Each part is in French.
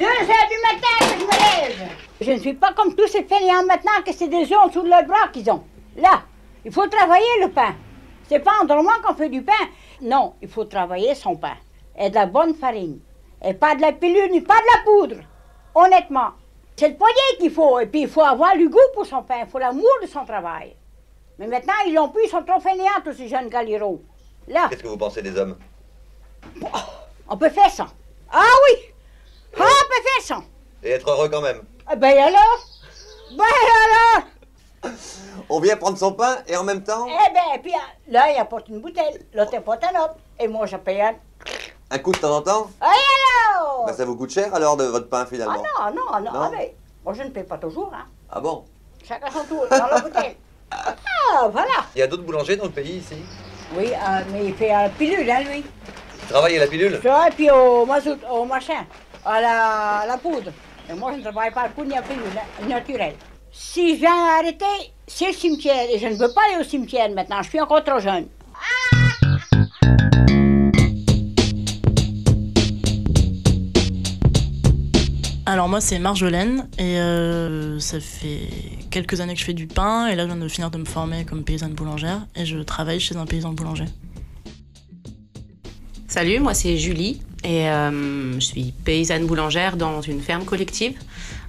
Deux heures du matin que je me lève. Je ne suis pas comme tous ces fainéants maintenant que c'est des dessous de leurs bras qu'ils ont. Là, il faut travailler le pain. C'est pas en dormant qu'on fait du pain. Non, il faut travailler son pain. Et de la bonne farine. Et pas de la pilule ni pas de la poudre. Honnêtement. C'est le poignet qu'il faut. Et puis il faut avoir du goût pour son pain. Il faut l'amour de son travail. Mais maintenant, ils l'ont plus. Ils sont trop fainéants, tous ces jeunes galiros. Là, Qu'est-ce que vous pensez des hommes? On peut faire ça. Ah oui! Ah, faire ça. Et être heureux quand même. Ah ben alors? Ben alors? On vient prendre son pain et en même temps, Eh ben, puis euh, là, il apporte une bouteille, l'autre apporte un autre. Et moi, je paye un. un coup de temps en temps, Ah, et alors? bah, ça vous coûte cher alors de votre pain ah finalement non, non, non, Non? ah, ben, moi, je ne paye pas toujours, hein. Ah bon? Chacun son tour, dans la bouteille. Ah, voilà. Il y a d'autres boulangers dans le pays ici? Oui, euh, mais il fait à la pilule, hein, lui. Qui travaillent à la pilule? Ça, et puis au mazout, au machin, à la, à la poudre. Et moi, je ne travaille pas à la poudre ni à la pilule, naturelle. Si je viens arrêter, c'est le cimetière. Et je ne veux pas aller au cimetière maintenant, je suis encore trop jeune. Alors moi c'est Marjolaine et euh, ça fait quelques années que je fais du pain et là je viens de finir de me former comme paysanne boulangère et je travaille chez un paysan boulanger. Salut, moi c'est Julie et euh, je suis paysanne boulangère dans une ferme collective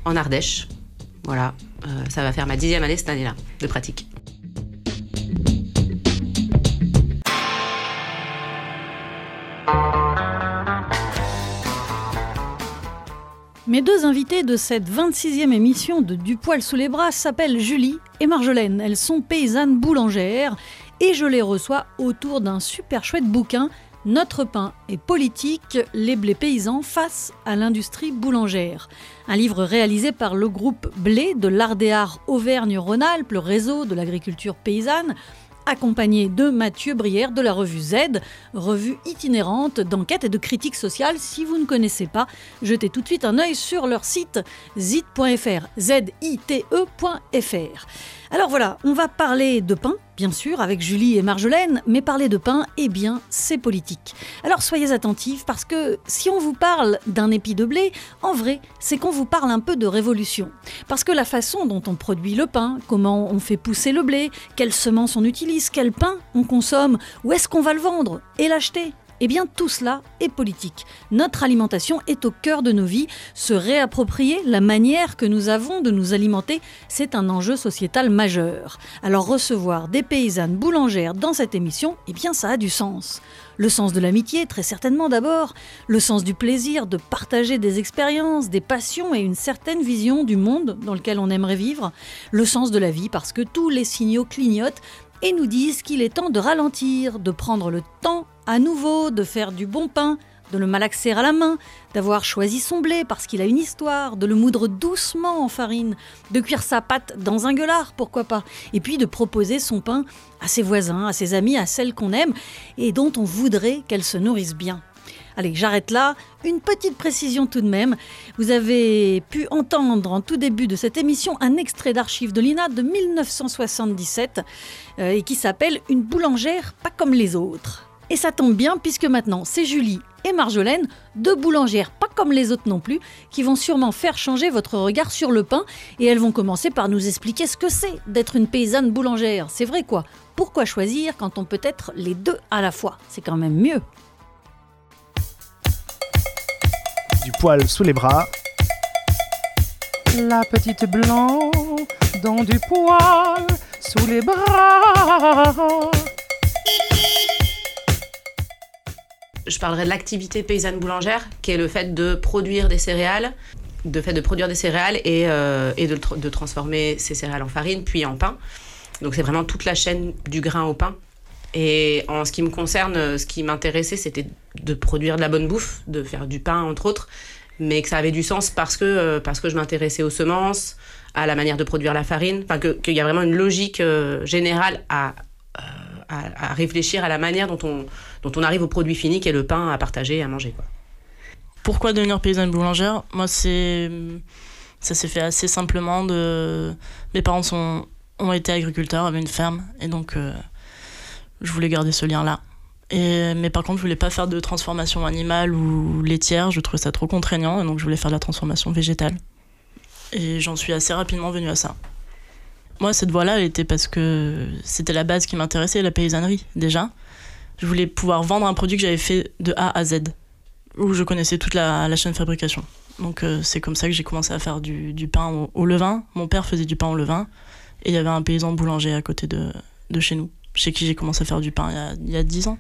en Ardèche. Voilà, euh, ça va faire ma dixième année cette année-là de pratique. Mes deux invités de cette 26e émission de Du poil sous les bras s'appellent Julie et Marjolaine. Elles sont paysannes boulangères et je les reçois autour d'un super chouette bouquin Notre pain et politique, les blés paysans face à l'industrie boulangère. Un livre réalisé par le groupe Blé de l'Ardéar Auvergne-Rhône-Alpes, le réseau de l'agriculture paysanne, accompagné de Mathieu Brière de la revue Z, revue itinérante d'enquête et de critique sociale. Si vous ne connaissez pas, jetez tout de suite un œil sur leur site zite.fr, Z-I-T-E.fr. Alors voilà, on va parler de pain, bien sûr, avec Julie et Marjolaine, mais parler de pain, eh bien, c'est politique. Alors soyez attentifs parce que si on vous parle d'un épi de blé, en vrai, c'est qu'on vous parle un peu de révolution. Parce que la façon dont on produit le pain, comment on fait pousser le blé, quelles semences on utilise, quel pain on consomme, où est-ce qu'on va le vendre et l'acheter? Eh bien, tout cela est politique. Notre alimentation est au cœur de nos vies. Se réapproprier la manière que nous avons de nous alimenter, c'est un enjeu sociétal majeur. Alors, recevoir des paysannes boulangères dans cette émission, eh bien, ça a du sens. Le sens de l'amitié, très certainement d'abord, le sens du plaisir de partager des expériences, des passions et une certaine vision du monde dans lequel on aimerait vivre, le sens de la vie parce que tous les signaux clignotent et nous disent qu'il est temps de ralentir, de prendre le temps à nouveau, de faire du bon pain, de le malaxer à la main, d'avoir choisi son blé parce qu'il a une histoire, de le moudre doucement en farine, de cuire sa pâte dans un gueulard, pourquoi pas, et puis de proposer son pain à ses voisins, à ses amis, à celles qu'on aime et dont on voudrait qu'elles se nourrissent bien. Allez, j'arrête là. Une petite précision tout de même. Vous avez pu entendre en tout début de cette émission un extrait d'archives de l'INA de 1977 euh, et qui s'appelle Une boulangère pas comme les autres. Et ça tombe bien puisque maintenant c'est Julie et Marjolaine, deux boulangères pas comme les autres non plus, qui vont sûrement faire changer votre regard sur le pain et elles vont commencer par nous expliquer ce que c'est d'être une paysanne boulangère. C'est vrai quoi? Pourquoi choisir quand on peut être les deux à la fois? C'est quand même mieux. du poil sous les bras. La petite blanc dans du poil sous les bras. Je parlerai de l'activité paysanne boulangère, qui est le fait de produire des céréales, de fait de produire des céréales et, euh, de, tr- de transformer ces céréales en farine, puis en pain. Donc c'est vraiment toute la chaîne du grain au pain. Et en ce qui me concerne, euh, ce qui m'intéressait, c'était de produire de la bonne bouffe, de faire du pain entre autres, mais que ça avait du sens parce que, euh, parce que je m'intéressais aux semences, à la manière de produire la farine, enfin qu'il y a vraiment une logique générale à, à réfléchir à la manière dont on, dont on arrive au produit fini qui est le pain à partager et à manger. Quoi. Pourquoi devenir paysanne boulangère? Moi, c'est ça s'est fait assez simplement. Mes parents sont ont été agriculteurs, avaient une ferme, et donc euh, je voulais garder ce lien-là. Mais par contre, je voulais pas faire de transformation animale ou laitière. Je trouvais ça trop contraignant. Et donc, je voulais faire de la transformation végétale. Et j'en suis assez rapidement venue à ça. Moi, cette voie-là, elle était parce que c'était la base qui m'intéressait, la paysannerie, déjà. Je voulais pouvoir vendre un produit que j'avais fait de A à Z, où je connaissais toute la, chaîne de fabrication. Donc, euh, c'est comme ça que j'ai commencé à faire du, pain au, levain. Mon père faisait du pain au levain. Et il y avait un paysan boulanger à côté de, de chez nous, chez qui j'ai commencé à faire du pain il y a, il y a 10 ans.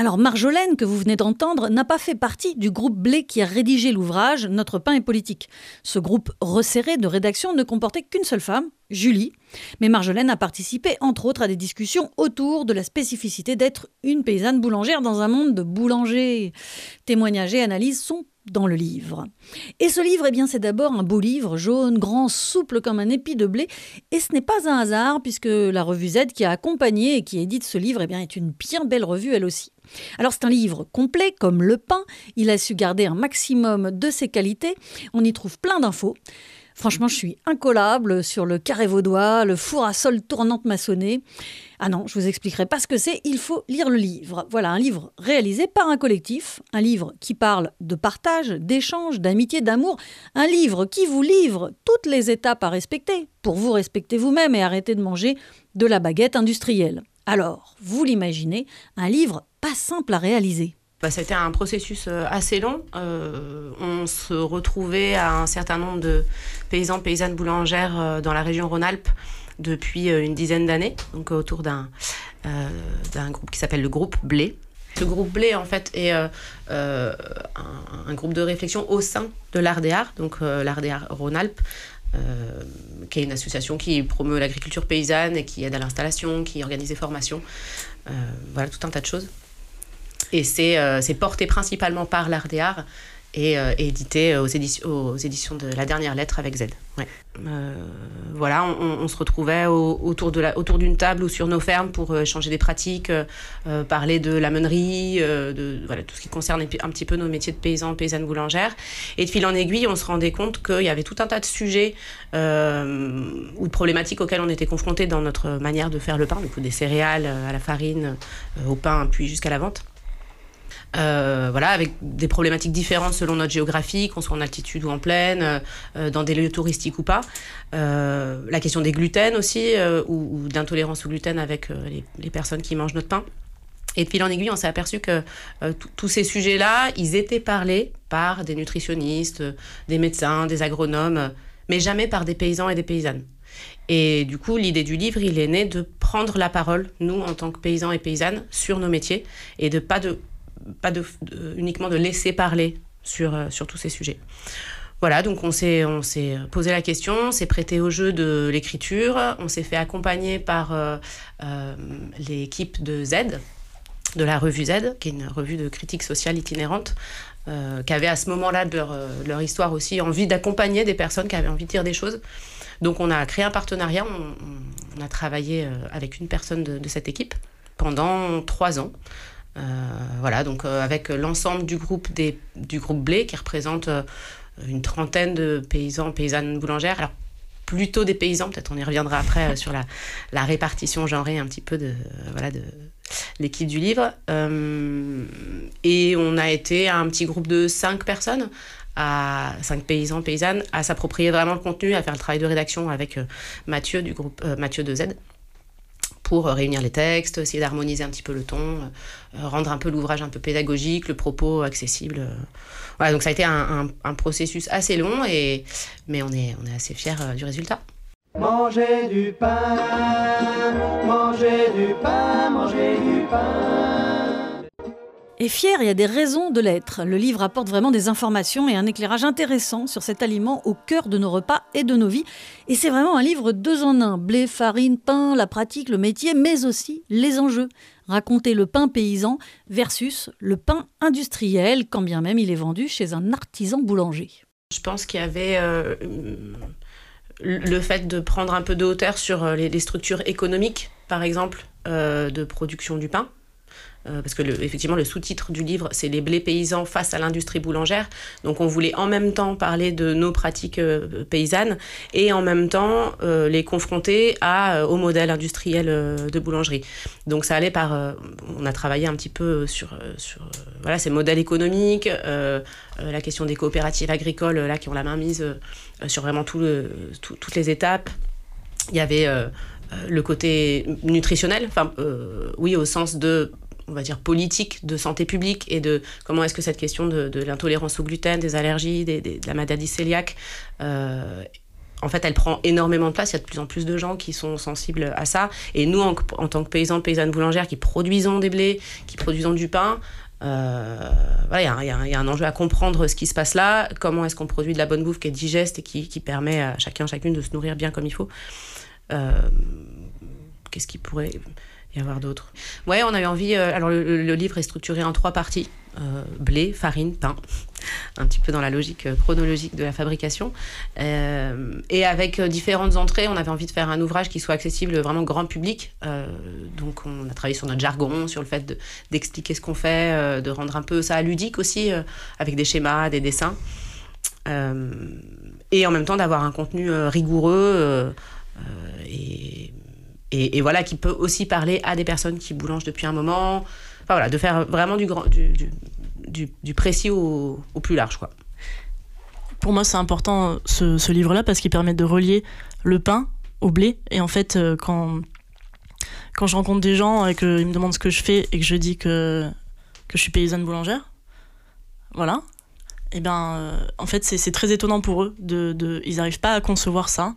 Alors Marjolaine, que vous venez d'entendre, n'a pas fait partie du groupe Blé qui a rédigé l'ouvrage Notre pain est politique. Ce groupe resserré de rédaction ne comportait qu'une seule femme, Julie. Mais Marjolaine a participé entre autres à des discussions autour de la spécificité d'être une paysanne boulangère dans un monde de boulangers. Témoignages et analyses sont dans le livre. Et ce livre, eh bien, c'est d'abord un beau livre, jaune, grand, souple comme un épi de blé. Et ce n'est pas un hasard, puisque la revue Z qui a accompagné et qui édite ce livre, eh est une bien belle revue elle aussi. Alors c'est un livre complet, comme le pain. Il a su garder un maximum de ses qualités. On y trouve plein d'infos. Franchement, je suis incollable sur le carré vaudois, le four à sol tournante maçonnée. Ah non, je vous expliquerai pas ce que c'est, il faut lire le livre. Voilà, un livre réalisé par un collectif, un livre qui parle de partage, d'échange, d'amitié, d'amour, un livre qui vous livre toutes les étapes à respecter pour vous respecter vous-même et arrêter de manger de la baguette industrielle. Alors, vous l'imaginez, un livre pas simple à réaliser. Bah, C'était un processus euh, assez long. Euh, on se retrouvait à un certain nombre de paysans, paysannes boulangères euh, dans la région Rhône-Alpes depuis une dizaine d'années, donc autour d'un euh, groupe qui s'appelle le groupe Blé. Le groupe Blé, en fait, est un, groupe de réflexion au sein de l'ARDEAR, donc l'ARDEAR Rhône-Alpes, qui est une association qui promeut l'agriculture paysanne et qui aide à l'installation, qui organise des formations, voilà, tout un tas de choses. Et c'est euh, c'est porté principalement par l'ARDEAR et euh, édité aux éditions, de La Dernière Lettre avec Z. Ouais. Euh, voilà, on, on se retrouvait au- autour d'une table ou sur nos fermes pour échanger des pratiques, parler de la meunerie, de voilà, tout ce qui concerne un petit peu nos métiers de paysans, paysannes boulangères. Et de fil en aiguille, on se rendait compte qu'il y avait tout un tas de sujets ou de problématiques auxquelles on était confrontés dans notre manière de faire le pain, du coup des céréales à la farine, au pain, puis jusqu'à la vente. Euh, voilà, avec des problématiques différentes selon notre géographie, qu'on soit en altitude ou en plaine, euh, dans des lieux touristiques ou pas. Euh, la question des gluten aussi, euh, ou, d'intolérance au gluten avec euh, les, personnes qui mangent notre pain. Et de fil en aiguille, on s'est aperçu que euh, tous- ces sujets-là, ils étaient parlés par des nutritionnistes, euh, des médecins, des agronomes, euh, mais jamais par des paysans et des paysannes. Et du coup, l'idée du livre, il est né de prendre la parole, nous, en tant que paysans et paysannes, sur nos métiers, et de pas de, pas uniquement de laisser parler sur, euh, sur tous ces sujets. Voilà, donc on s'est, on s'est posé la question, on s'est prêté au jeu de l'écriture, on s'est fait accompagner par euh, euh, l'équipe de Z, de la revue Z, qui est une revue de critique sociale itinérante, qui avait à ce moment-là leur, leur histoire aussi envie d'accompagner des personnes qui avaient envie de dire des choses. Donc on a créé un partenariat, on, a travaillé avec une personne de cette équipe pendant trois ans. Euh, voilà, donc euh, avec l'ensemble du groupe des, du groupe Blé qui représente euh, une trentaine de paysans, paysannes boulangères. Alors plutôt des paysans, peut-être on y reviendra après sur la, la répartition genrée un petit peu de voilà de l'équipe du livre. Et on a été un petit groupe de cinq personnes à cinq paysans, paysannes, à s'approprier vraiment le contenu, à faire le travail de rédaction avec Mathieu du groupe Mathieu de Z pour euh, réunir les textes, essayer d'harmoniser un petit peu le ton, euh, rendre un peu l'ouvrage un peu pédagogique, le propos accessible. euh. Voilà, donc ça a été un, processus assez long, et, mais on est, on est assez fiers euh, du résultat. Manger du pain, manger du pain, manger du pain. Et fier, il y a des raisons de l'être. Le livre apporte vraiment des informations et un éclairage intéressant sur cet aliment au cœur de nos repas et de nos vies. Et c'est vraiment un livre deux en un. Blé, farine, pain, la pratique, le métier, mais aussi les enjeux. Raconter le pain paysan versus le pain industriel, quand bien même il est vendu chez un artisan boulanger. Je pense qu'il y avait euh, le fait de prendre un peu de hauteur sur euh, les, les structures économiques, par exemple, euh, de production du pain. Euh, parce que effectivement le sous-titre du livre c'est les blés paysans face à l'industrie boulangère. Donc on voulait en même temps parler de nos pratiques euh, paysannes et en même temps euh, les confronter à, au modèle industriel de boulangerie. Donc ça allait par, on a travaillé un petit peu sur, sur voilà ces modèles économiques, la question des coopératives agricoles là qui ont la main mise sur vraiment tout toutes les étapes. Il y avait le côté nutritionnel, enfin oui au sens de on va dire, politique de santé publique et de comment est-ce que cette question de, l'intolérance au gluten, des allergies, de la maladie cœliaque, euh, en fait, elle prend énormément de place. Il y a de plus en plus de gens qui sont sensibles à ça. Et nous, en, tant que paysans, paysannes boulangères qui produisons des blés, qui produisons du pain, euh, il y, a un enjeu à comprendre ce qui se passe là, comment est-ce qu'on produit de la bonne bouffe qui est digeste et qui, permet à chacun, chacune de se nourrir bien comme il faut. Euh, qu'est-ce qui pourrait y avoir d'autres Ouais, on avait envie. Euh, alors, le, livre est structuré en trois parties euh, blé, farine, pain, un petit peu dans la logique euh, chronologique de la fabrication. et avec différentes entrées, on avait envie de faire un ouvrage qui soit accessible vraiment grand public. donc, on a travaillé sur notre jargon, sur le fait d'expliquer ce qu'on fait, de rendre un peu ça ludique aussi, avec des schémas, des dessins. et en même temps, d'avoir un contenu rigoureux et et, voilà, qui peut aussi parler à des personnes qui boulangent depuis un moment. Enfin voilà, de faire vraiment du, grand, du, du, précis au, plus large. Quoi. Pour moi, c'est important ce, ce livre-là parce qu'il permet de relier le pain au blé. Et en fait, euh, quand, quand je rencontre des gens et qu'ils me demandent ce que je fais et que je dis que, que je suis paysanne boulangère, voilà, et eh ben euh, en fait, c'est très étonnant pour eux. De, de ils n'arrivent pas à concevoir ça.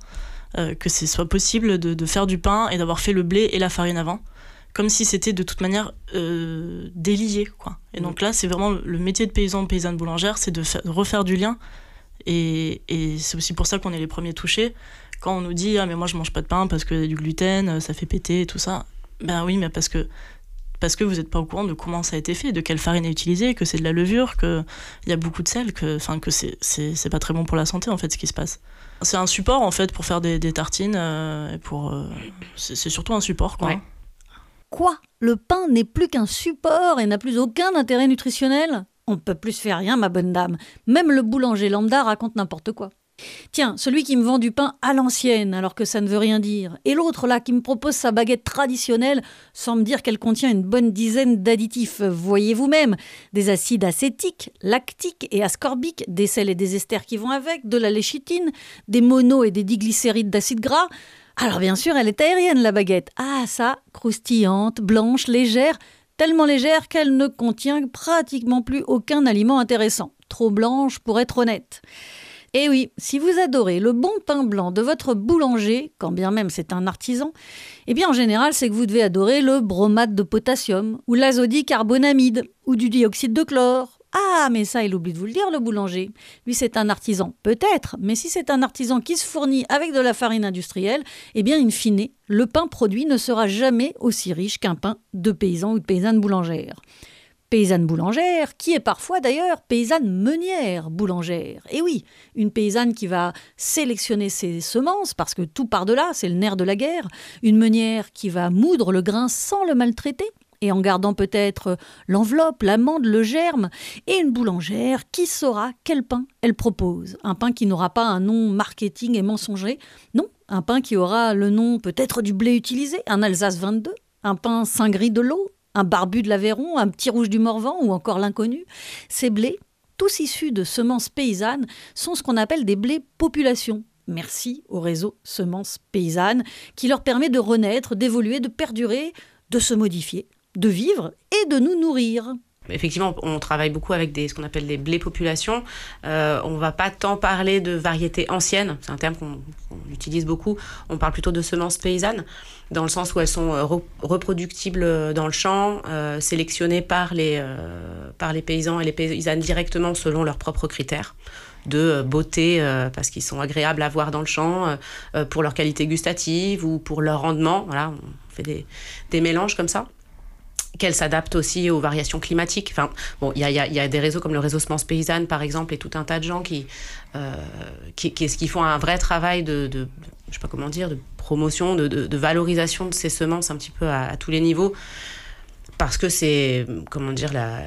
Euh, que ce soit possible de, faire du pain et d'avoir fait le blé et la farine avant, comme si c'était de toute manière euh, délié. Quoi. Et donc là, c'est vraiment le métier de paysan, paysanne boulangère, c'est de, refaire du lien. Et, c'est aussi pour ça qu'on est les premiers touchés. Quand on nous dit Ah, mais moi je mange pas de pain parce que du gluten, ça fait péter et tout ça. Ben oui, mais parce que parce que vous n'êtes pas au courant de comment ça a été fait, de quelle farine est utilisée, que c'est de la levure, qu'il y a beaucoup de sel, que, que c'est pas très bon pour la santé en fait ce qui se passe. C'est un support en fait pour faire des, tartines. Euh, pour, euh, c'est surtout un support quoi. Quoi? Le pain n'est plus qu'un support et n'a plus aucun intérêt nutritionnel? On peut plus faire rien, ma bonne dame. Même le boulanger lambda raconte n'importe quoi. Tiens, celui qui me vend du pain à l'ancienne, alors que ça ne veut rien dire. Et l'autre, là, qui me propose sa baguette traditionnelle, sans me dire qu'elle contient une bonne dizaine d'additifs. Voyez vous-même, des acides acétiques, lactiques et ascorbiques, des sels et des esters qui vont avec, de la léchitine, des mono et des diglycérides d'acide gras. Alors bien sûr, elle est aérienne, la baguette. Ah, ça, croustillante, blanche, légère, tellement légère qu'elle ne contient pratiquement plus aucun aliment intéressant. Trop blanche pour être honnête. Et eh oui, si vous adorez le bon pain blanc de votre boulanger, quand bien même c'est un artisan, eh bien en général c'est que vous devez adorer le bromate de potassium, ou l'azodicarbonamide, ou du dioxyde de chlore. Ah, mais ça, il oublie de vous le dire, le boulanger. Lui, c'est un artisan, peut-être, mais si c'est un artisan qui se fournit avec de la farine industrielle, eh bien, in fine, le pain produit ne sera jamais aussi riche qu'un pain de paysan ou de paysanne boulangère paysanne boulangère, qui est parfois d'ailleurs paysanne meunière boulangère. Et oui, une paysanne qui va sélectionner ses semences, parce que tout par delà, c'est le nerf de la guerre, une meunière qui va moudre le grain sans le maltraiter, et en gardant peut-être l'enveloppe, l'amande, le germe, et une boulangère qui saura quel pain elle propose. Un pain qui n'aura pas un nom marketing et mensonger, non, un pain qui aura le nom peut-être du blé utilisé, un Alsace 22, un pain Saint-Gris de l'eau, un barbu de l'Aveyron, un petit rouge du Morvan ou encore l'inconnu. Ces blés, tous issus de semences paysannes, sont ce qu'on appelle des blés population. Merci au réseau Semences Paysannes qui leur permet de renaître, d'évoluer, de perdurer, de se modifier, de vivre et de nous nourrir. Effectivement, on travaille beaucoup avec des, ce qu'on appelle des blés populations. Euh, on ne va pas tant parler de variétés anciennes, c'est un terme qu'on utilise beaucoup. On parle plutôt de semences paysannes, dans le sens où elles sont euh, reproductibles dans le champ, euh, sélectionnées par les, par les paysans et les paysannes directement selon leurs propres critères de beauté parce qu'ils sont agréables à voir dans le champ, pour leur qualité gustative ou pour leur rendement. Voilà, on fait des, des mélanges comme ça qu'elle s'adapte aussi aux variations climatiques. Enfin, bon, il y a, des réseaux comme le réseau Semence Paysanne, par exemple, et tout un tas de gens qui, euh, qui, qui, font un vrai travail de, je sais pas comment dire, de promotion, de, de, valorisation de ces semences un petit peu à, tous les niveaux. parce que c'est, comment dire, la,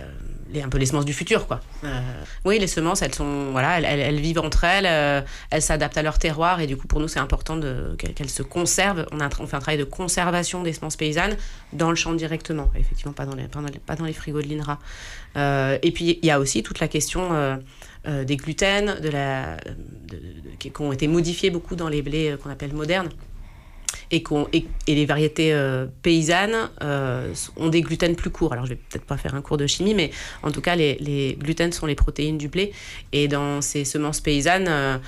les, un peu les semences du futur, quoi. Euh, oui, les semences, elles sont, voilà, elles, elles- elles vivent entre elles, euh, elles s'adaptent à leur terroir, et du coup, pour nous, c'est important qu'elles, se conservent. On, a on fait un travail de conservation des semences paysannes dans le champ directement, effectivement, pas dans les, pas dans les, pas dans les frigos de l'INRA. Euh, et puis, il y a aussi toute la question euh, des gluten, de la, de- de- de- qui ont été modifiés beaucoup dans les blés qu'on appelle modernes et, et, les variétés euh, paysannes euh, ont des gluten plus courts. Alors, je vais peut-être pas faire un cours de chimie, mais en tout cas, les, les gluten sont les protéines du blé. Et dans ces semences paysannes, euh,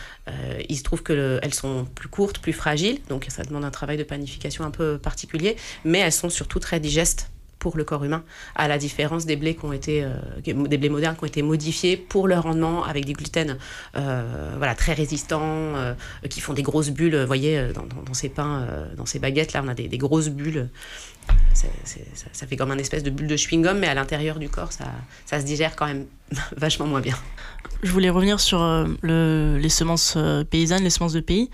il se trouve qu'elles sont plus courtes, plus fragiles. Donc, ça demande un travail de panification un peu particulier. Mais elles sont surtout très digestes pour le corps humain, à la différence des blés qui ont été euh, des blés modernes qui ont été modifiés pour leur rendement avec des gluten euh, voilà très résistants euh, qui font des grosses bulles vous voyez dans, ces pains dans ces baguettes là on a des, grosses bulles ça, fait comme un espèce de bulle de chewing-gum mais à l'intérieur du corps ça, se digère quand même vachement moins bien Je voulais revenir sur le- les semences paysannes, les semences de pays.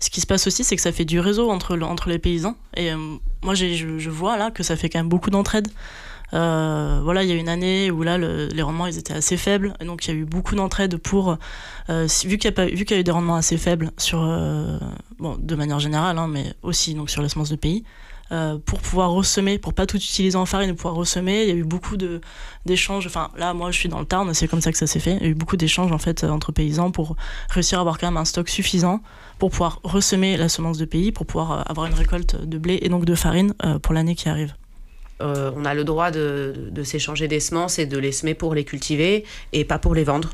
Ce qui se passe aussi, c'est que ça fait du réseau entre, le- entre les paysans. Et euh, moi, je, vois là que ça fait quand même beaucoup d'entraide. Euh, voilà, il y a une année où là, le- les rendements ils étaient assez faibles, donc il y a eu beaucoup d'entraide pour, euh, vu qu'il y, a eu des rendements assez faibles sur, bon, de manière générale, hein, mais aussi donc sur les semences de pays, euh, pour pouvoir ressemer, pour pas tout utiliser en farine, pouvoir ressemer, il y a eu beaucoup d'échanges. Enfin, là, moi, je suis dans le Tarn, c'est comme ça que ça s'est fait. Il y a eu beaucoup d'échanges en fait euh, entre paysans pour réussir à avoir quand même un stock suffisant pour pouvoir ressemer la semence de pays, pour pouvoir euh, avoir une récolte de blé et donc de farine pour l'année qui arrive. On a le droit de s'échanger des semences et de les semer pour les cultiver et pas pour les vendre.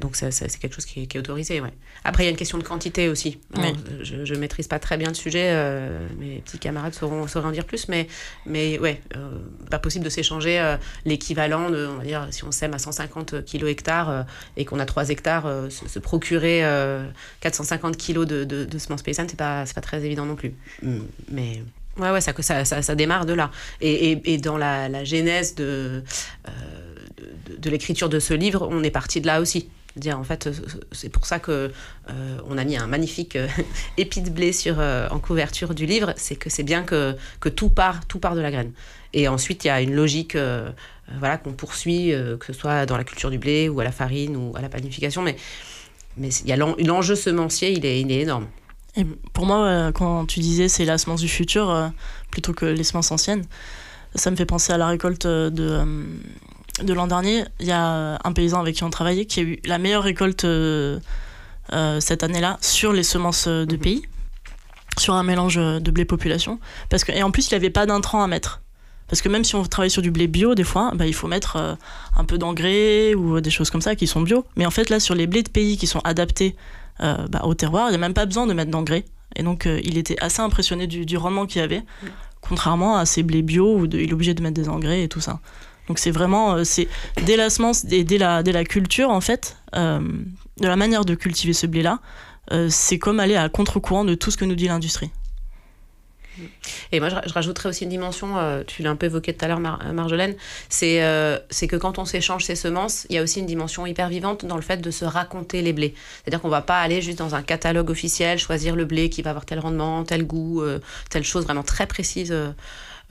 Donc ça- ça- c'est quelque chose qui est, qui est autorisé. Ouais. Après, il y a une question de quantité aussi. Oui. Je ne maîtrise pas très bien le sujet, euh, mes petits camarades sauront, sauront en dire plus, mais, mais ouais, euh, pas possible de s'échanger euh, l'équivalent de, on va dire, si on sème à 150 kg hectares euh, et qu'on a 3 hectares, euh, se, se procurer euh, 450 kg de, de, de semences paysannes, c'est pas, c'est pas très évident non plus. Mm, Mais Ouais, ouais, ça, ça, ça, ça démarre de là. Et, et, et dans la, la genèse de, euh, de, de l'écriture de ce livre, on est parti de là aussi. Dire en fait, c'est pour ça que euh, on a mis un magnifique euh, épi de blé sur euh, en couverture du livre. C'est que c'est bien que, que tout part, tout part de la graine. Et ensuite, il y a une logique, euh, voilà, qu'on poursuit, que ce soit dans la culture du blé ou à la farine ou à la panification. Mais mais il y a l'en- l'enjeu semencier, il est, il est énorme. Pour moi, quand tu disais c'est la semence du futur plutôt que les semences anciennes, ça me fait penser à la récolte de, de l'an dernier. Il y a un paysan avec qui on travaillait qui a eu la meilleure récolte euh, euh, cette année-là sur les semences euh, de pays, sur un mélange euh, de blé population. Parce que, et en plus, il n'y avait pas d'intrants à mettre. Parce que même si on travaille sur du blé bio, des fois, bah, il faut mettre euh, un peu d'engrais ou des choses comme ça qui sont bio. Mais en fait, là, sur les blés de pays qui sont adaptés euh, bah, au terroir, il n'y a même pas besoin de mettre d'engrais. Et donc, euh, il était assez impressionné du, du rendement qu'il y avait, contrairement à ces blés bio où de- il est obligé de mettre des engrais et tout ça. Donc, c'est vraiment, euh, c'est dès la dès la, dès la culture, en fait, euh, de la manière de cultiver ce blé-là, euh, c'est comme aller à contre-courant de tout ce que nous dit l'industrie. Et moi, je, rajouterais aussi une dimension, tu l'as un peu évoqué tout à l'heure, Mar- Marjolaine, c'est que quand on s'échange ces semences, il y a aussi une dimension hyper vivante dans le fait de se raconter les blés. C'est-à-dire qu'on va pas aller juste dans un catalogue officiel, choisir le blé qui va avoir tel rendement, tel goût, telle chose vraiment très précise.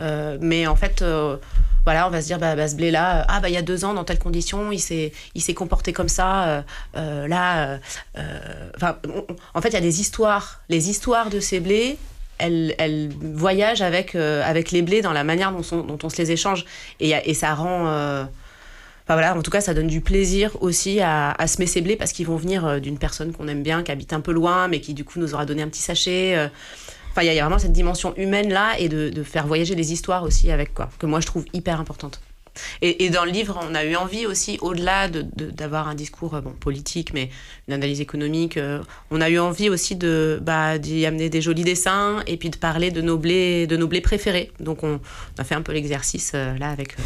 Euh, mais en fait, euh, voilà, on va se dire, bah, bah, ce blé-là, euh, ah, bah, il y a deux ans, dans telle condition, il s'est comporté comme ça. là, enfin, en fait, il y a des histoires. Les histoires de ces blés, elles, elles voyagent avec, avec les blés dans la manière dont, on- dont on se les échange. Et, et ça rend. Enfin voilà, en tout cas, ça donne du plaisir aussi à, à semer ces blés parce qu'ils vont venir d'une personne qu'on aime bien, qui habite un peu loin, mais qui du coup nous aura donné un petit sachet. Enfin, il y, a- vraiment cette dimension humaine là et de, de faire voyager les histoires aussi avec, quoi, que moi je trouve hyper importante. Et, dans le livre, on a eu envie aussi, au-delà de- de- d'avoir un discours euh, bon, politique, mais une analyse économique, euh, on a eu envie aussi de bah, d'y amener des jolis dessins et puis de parler de nos blés, de nos blés préférés. Donc on, a fait un peu l'exercice euh, là avec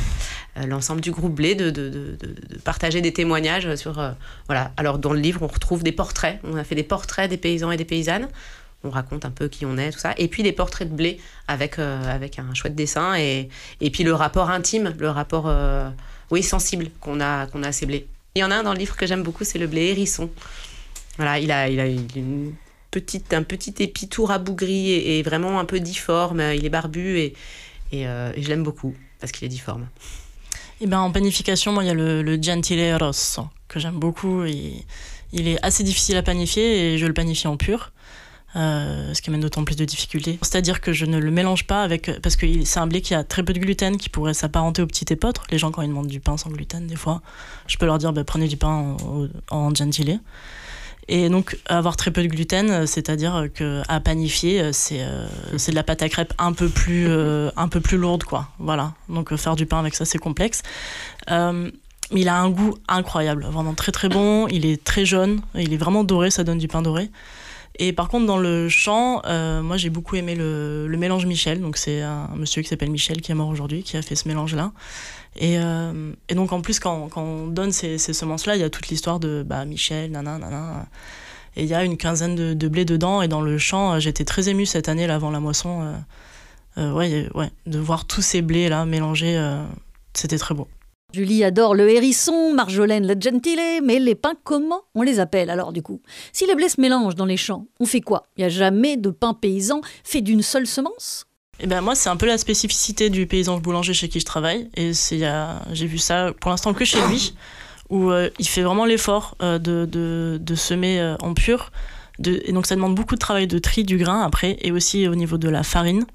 l'ensemble du groupe blé de, de- de- de- de partager des témoignages sur voilà. Alors dans le livre, on retrouve des portraits. On a fait des portraits des paysans et des paysannes. On raconte un peu qui on est, tout ça. Et puis des portraits de blé avec, euh, avec un chouette dessin. Et, et puis le rapport intime, le rapport euh, oui, sensible qu'on a, qu'on a à ces blés. Il y en a un dans le livre que j'aime beaucoup, c'est le blé hérisson. Voilà, il a, il a une petite, un petit épi tout rabougri et, vraiment un peu difforme. Il est barbu et, et, euh, je l'aime beaucoup. parce qu'il est difforme. Et ben en panification, moi il y a le, le Gentile Rosso que j'aime beaucoup. Il est assez difficile à panifier et je le panifie en pur. Euh, ce qui amène d'autant plus de difficultés. C'est-à-dire que je ne le mélange pas avec. Parce que c'est un blé qui a très peu de gluten, qui pourrait s'apparenter au petit épeautre. Les gens, quand ils demandent du pain sans gluten, des fois, je peux leur dire bah, prenez du pain en, en gentile. Et donc, avoir très peu de gluten, c'est-à-dire qu'à panifier, c'est euh, c'est de la pâte à crêpes un peu plus, euh, un peu plus lourde, quoi. Voilà. Donc, faire du pain avec ça, c'est complexe. Euh, mais il a un goût incroyable, vraiment très très bon. Il est très jaune, il est vraiment doré, ça donne du pain doré. Et par contre, dans le champ, euh, moi j'ai beaucoup aimé le, mélange Michel. Donc c'est un monsieur qui s'appelle Michel qui est mort aujourd'hui, qui a fait ce mélange-là. Et, euh, donc en plus, quand, on donne ces, ces semences-là, il y a toute l'histoire de bah, Michel, nana, nana. Et il y a une quinzaine de, blés dedans. Et dans le champ, j'étais très émue cette année, avant la moisson. Euh, euh ouais, ouais, de voir tous ces blés-là mélangés, euh, c'était très beau. Julie adore le hérisson, Marjolaine le gentile, mais les pains, comment on les appelle alors du coup? Si les blés se mélangent dans les champs, on fait quoi? Il n'y a jamais de pain paysan fait d'une seule semence? Eh ben moi, c'est un peu la spécificité du paysan boulanger chez qui je travaille. Et j'ai vu ça pour l'instant que chez lui, où euh, il fait vraiment l'effort euh, de, de, semer euh, en pur. Et donc ça demande beaucoup de travail de tri du grain après, et aussi au niveau de la farine,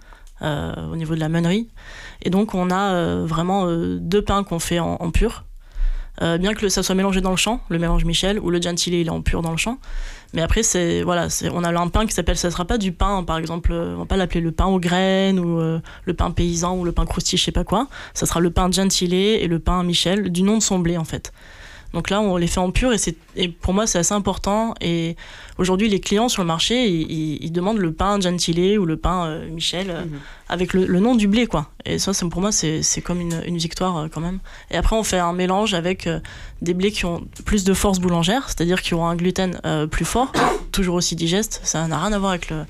au niveau de la meunerie. Et donc on a vraiment deux pains qu'on fait en, pur. bien que ça soit mélangé dans le champ, le mélange Michel, ou le gentile il est en pur dans le champ. Mais après, c'est voilà, on a un pain qui s'appelle, ça sera pas du pain, par exemple, on va pas l'appeler le pain aux graines ou euh, le pain paysan ou le pain croustille, je sais pas quoi. Ça sera le pain gentile et le pain Michel du nom de son blé en fait. Donc là, on les fait en pur et, et pour moi, c'est assez important. Et aujourd'hui, les clients sur le marché, ils, ils demandent le pain Gentile ou le pain euh, Michel euh, -hmm. avec le, le, nom du blé, quoi. Et ça, pour moi, c'est comme une, une, victoire euh, quand même. Et après, on fait un mélange avec des blés qui ont plus de force boulangère, c'est-à-dire qui ont un gluten plus fort, toujours aussi digeste. Ça n'a rien à voir avec le,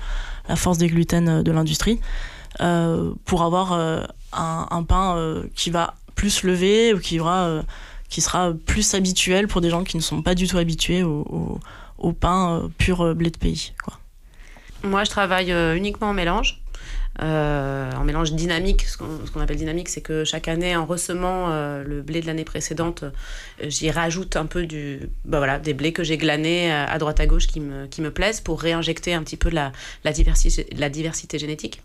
la force des gluten de l'industrie. pour avoir un, un, pain qui va plus lever ou qui aura qui sera plus habituel pour des gens qui ne sont pas du tout habitués au, pain pur blé de pays. Moi, je travaille uniquement en mélange. Euh, en mélange dynamique, ce qu'on qu appelle dynamique, c'est que chaque année, en ressemant euh, le blé de l'année précédente, euh, j'y rajoute un peu du, bah voilà, des blés que j'ai glanés à droite à gauche qui me, qui me plaisent pour réinjecter un petit peu la, la, diversité, la diversité génétique.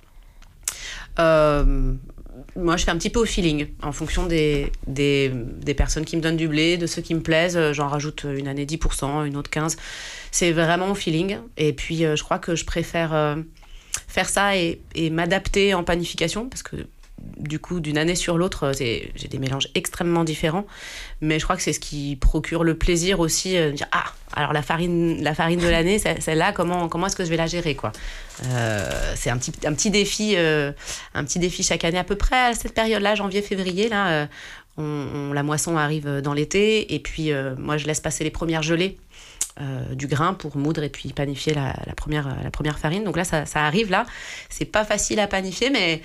Euh, moi, je fais un petit peu au feeling, en fonction des, des, personnes qui me donnent du blé, de ceux qui me plaisent. J'en rajoute une année 10%, une autre 15%. C'est vraiment au feeling. Et puis, je crois que je préfère euh, faire ça et, et m'adapter en panification, parce que du coup, d'une année sur l'autre, j'ai des mélanges extrêmement différents. Mais je crois que c'est ce qui procure le plaisir aussi euh, dire Ah, alors la farine, la farine de l'année, celle-là, comment, comment est-ce que je vais la gérer quoi? Euh, C'est un petit, un, petit défi, euh, un petit défi chaque année, à peu près à cette période-là, janvier-février. là euh, La moisson arrive dans l'été. Et puis, euh, moi, je laisse passer les premières gelées. Euh, du grain pour moudre et puis panifier la, la, première, la première farine. Donc là, ça, ça arrive là. C'est pas facile à panifier, mais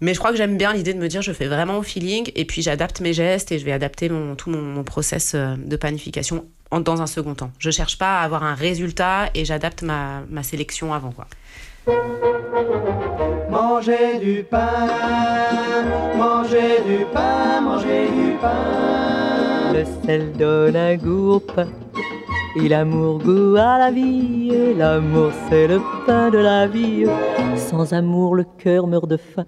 mais je crois que j'aime bien l'idée de me dire je fais vraiment au feeling et puis j'adapte mes gestes et je vais adapter mon, tout mon, mon process de panification en, dans un second temps. Je cherche pas à avoir un résultat et j'adapte ma, ma sélection avant. Quoi. Manger du pain, manger du pain, manger du pain. Le sel donne un goût au pain. Et l'amour goût à la vie, l'amour c'est le pain de la vie. Sans amour le cœur meurt de faim,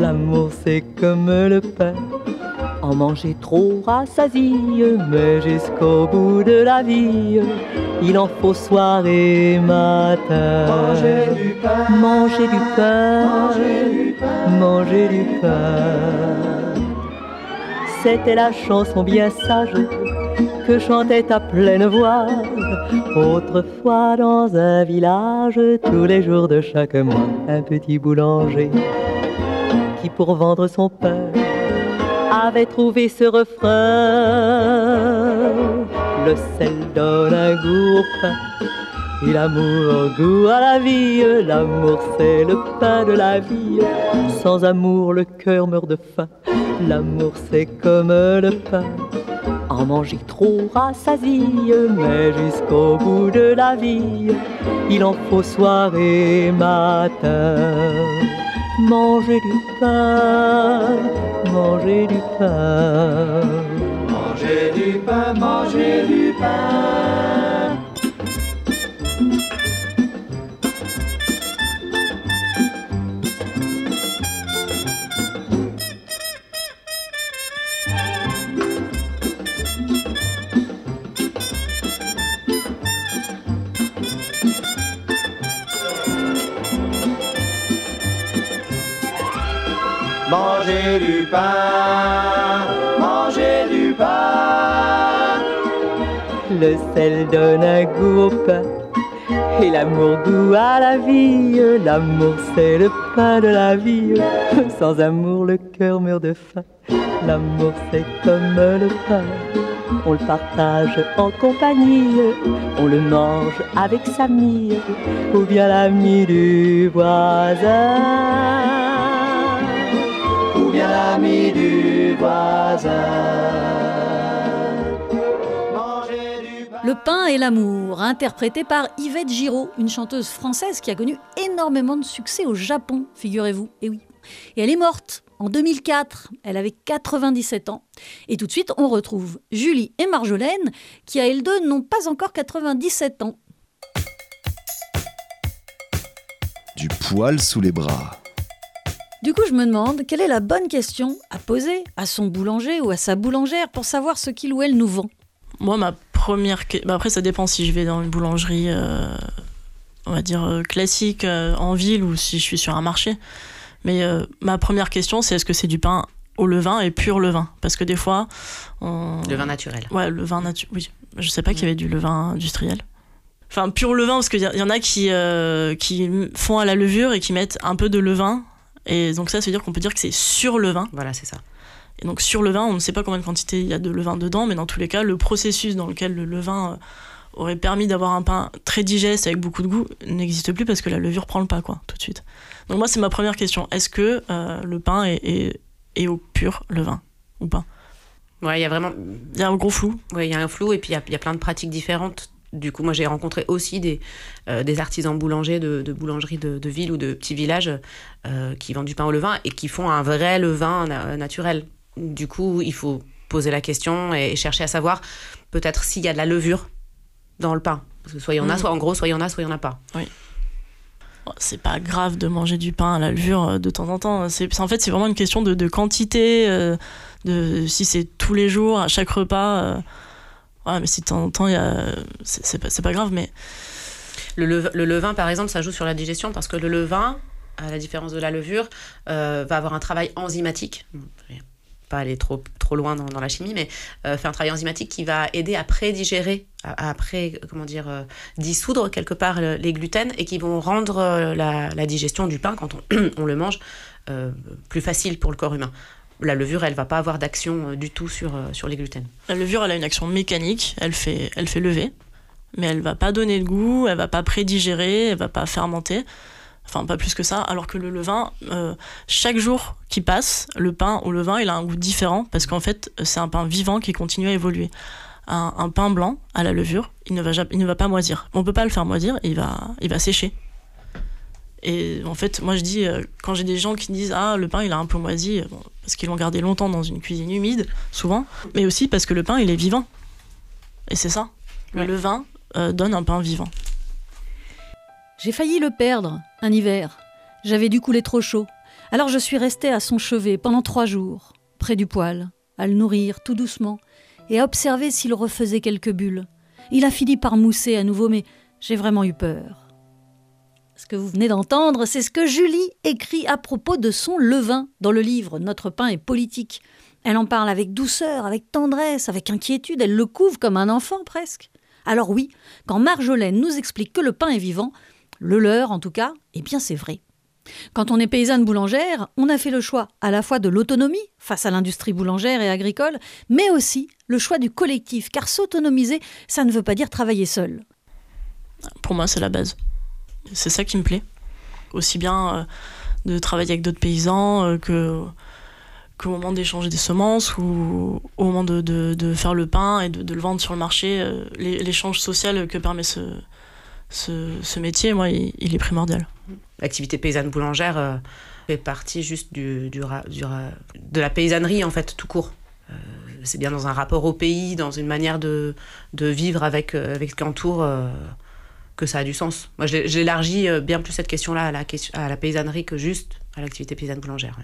l'amour c'est comme le pain. En manger trop rassasie, mais jusqu'au bout de la vie, il en faut soir et matin. Manger du pain, manger du pain, manger du pain. Manger du pain. C'était la chanson bien sage que chantait à pleine voix. Autrefois dans un village tous les jours de chaque mois un petit boulanger qui pour vendre son pain avait trouvé ce refrain. Le sel donne un goût au pain. Et l'amour goût à la vie. L'amour c'est le pain de la vie. Sans amour le cœur meurt de faim. L'amour c'est comme le pain manger trop rassasie, mais jusqu'au bout de la vie, il en faut soir et matin. Manger du pain, manger du pain. Manger du pain, manger du pain. Manger du pain, manger du pain. Le sel donne un goût au pain et l'amour goût à la vie. L'amour c'est le pain de la vie. Sans amour le cœur meurt de faim. L'amour c'est comme le pain. On le partage en compagnie, on le mange avec sa mie ou bien l'ami du voisin. Ou bien l'ami du voisin. Manger du pain. Le pain et l'amour, interprété par Yvette Giraud, une chanteuse française qui a connu énormément de succès au Japon, figurez-vous. Et oui. Et elle est morte en 2004. Elle avait 97 ans. Et tout de suite, on retrouve Julie et Marjolaine, qui à elles deux n'ont pas encore 97 ans. Du poil sous les bras. Du coup, je me demande quelle est la bonne question à poser à son boulanger ou à sa boulangère pour savoir ce qu'il ou elle nous vend? Moi, ma première. que- bah, après, ça dépend si je vais dans une boulangerie, euh, on va dire, euh, classique euh, en ville ou si je suis sur un marché. Mais euh, ma première question, c'est est-ce que c'est du pain au levain et pur levain? Parce que des fois. On... Le vin naturel. Ouais, le vin naturel. Oui, je sais pas qu'il y avait du levain industriel. Enfin, pur levain, parce qu'il y, a- y en a qui, euh, qui font à la levure et qui mettent un peu de levain. Et donc, ça, ça veut dire qu'on peut dire que c'est sur levain. Voilà, c'est ça. Et donc sur le vin, on ne sait pas combien de quantité il y a de levain dedans, mais dans tous les cas, le processus dans lequel le levain euh, aurait permis d'avoir un pain très digeste avec beaucoup de goût n'existe plus parce que la levure prend le pas, quoi, tout de suite. Donc moi, c'est ma première question. Est-ce que euh, le pain est, est- est au pur levain ou pas? Ouais, il y a vraiment. Il y a un gros flou. Ouais, il y a un flou et puis il y a, il y a plein de pratiques différentes. Du coup, moi, j'ai rencontré aussi des, euh, des artisans boulangers de, de boulangeries de, de villes ou de petits villages euh, qui vendent du pain au levain et qui font un vrai levain na- naturel. Du coup, il faut poser la question et, et chercher à savoir peut-être s'il y a de la levure dans le pain. Parce que soit il y en a, Mhm. soit en gros, soit il y en a, soit il y en a pas. C'est pas grave de manger du pain à la levure euh, de temps en temps. C'est- en fait, c'est vraiment une question de, de quantité, euh, de si c'est tous les jours, à chaque repas. Ouais, mais si de temps en temps, c'est, pas, grave, mais Le, lev- le levain, par exemple, ça joue sur la digestion parce que le levain, à la différence de la levure, euh, va avoir un travail enzymatique. Pas aller trop, trop loin dans, la chimie, mais euh, fait un travail enzymatique qui va aider à prédigérer, à, à pré, comment dire, euh, dissoudre quelque part le- les gluten et qui vont rendre la, la digestion du pain, quand on, on le mange, plus facile pour le corps humain. La levure, elle va pas avoir d'action euh, du tout sur, euh, sur les gluten. La levure, elle a une action mécanique, elle fait, elle fait lever, mais elle va pas donner de goût, elle va pas prédigérer, elle va pas fermenter, enfin pas plus que ça. Alors que le levain, euh, chaque jour qui passe, le pain ou le vin, il a un goût différent parce qu'en fait, c'est un pain vivant qui continue à évoluer. Un, pain blanc à la levure, il ne va, il ne va pas moisir. On peut pas le faire moisir, il va, il va sécher. Et en fait, moi je dis, quand j'ai des gens qui disent Ah, le pain il a un peu moisi, bon, parce qu'ils l'ont gardé longtemps dans une cuisine humide, souvent, mais aussi parce que le pain il est vivant. Et c'est ça. Le Ouais. levain euh, donne un pain vivant. J'ai failli le perdre, un hiver. J'avais dû couler trop chaud. Alors je suis restée à son chevet pendant trois jours, près du poêle, à le nourrir tout doucement et à observer s'il refaisait quelques bulles. Il a fini par mousser à nouveau, mais j'ai vraiment eu peur. Ce que vous venez d'entendre, c'est ce que Julie écrit à propos de son levain dans le livre Notre pain est politique. Elle en parle avec douceur, avec tendresse, avec inquiétude, elle le couvre comme un enfant presque. Alors oui, quand Marjolaine nous explique que le pain est vivant, le leur en tout cas, eh bien c'est vrai. Quand on est paysanne boulangère, on a fait le choix à la fois de l'autonomie face à l'industrie boulangère et agricole, mais aussi le choix du collectif, car s'autonomiser, ça ne veut pas dire travailler seul. Pour moi, c'est la base. C'est ça qui me plaît. Aussi bien euh, de travailler avec d'autres paysans euh, que qu'au moment d'échanger des semences ou au moment de, faire le pain et de, le vendre sur le marché, euh, l'é- l'échange social que permet ce, métier, moi, il, est primordial. L'activité paysanne boulangère, fait partie juste de la paysannerie, en fait, tout court. C'est bien dans un rapport au pays, dans une manière de, vivre avec, avec ce qui entoure, que ça a du sens. Moi, j'élargis bien plus cette question-là à la, à la paysannerie que juste à l'activité paysanne boulangère.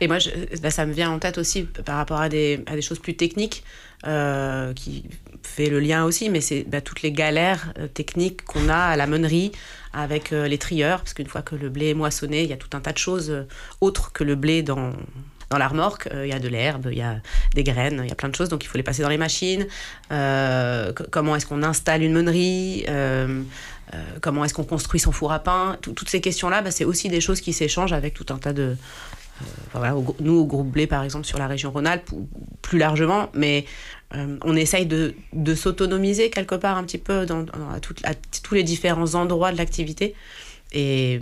Et moi, je, bah, ça me vient en tête aussi par rapport à des, à des choses plus techniques, euh, qui fait le lien aussi, mais c'est bah, toutes les galères euh, techniques qu'on a à la meunerie avec euh, les trieurs, parce qu'une fois que le blé est moissonné, il y a tout un tas de choses euh, autres que le blé dans, dans la remorque. Il y a de l'herbe, il y a des graines, il y a plein de choses, donc il faut les passer dans les machines. comment est-ce qu'on installe une meunerie comment est-ce qu'on construit son four à pain Toutes ces questions-là, bah, c'est aussi des choses qui s'échangent avec tout un tas de, nous, au groupe Blé, par exemple, sur la région Rhône-Alpes, plus largement, mais euh, on essaye de, de s'autonomiser quelque part un petit peu dans, à, tous les différents endroits de l'activité. Et,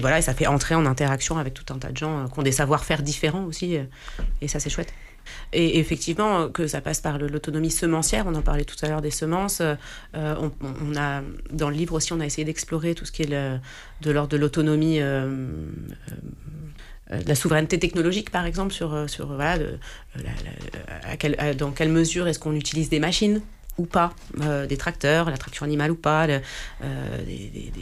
voilà, et ça fait entrer en interaction avec tout un tas de gens euh, qui ont des savoir-faire différents aussi. Euh, et ça, c'est chouette. Et effectivement, que ça passe par l'autonomie semencière, on en parlait tout à l'heure des semences. on, a, dans le livre aussi, on a essayé d'explorer tout ce qui est de l'ordre de l'autonomie euh, la souveraineté technologique, par exemple, sur, euh, sur voilà, de, dans quelle mesure est-ce qu'on utilise des machines ou pas, euh, des tracteurs, la traction animale ou pas, des,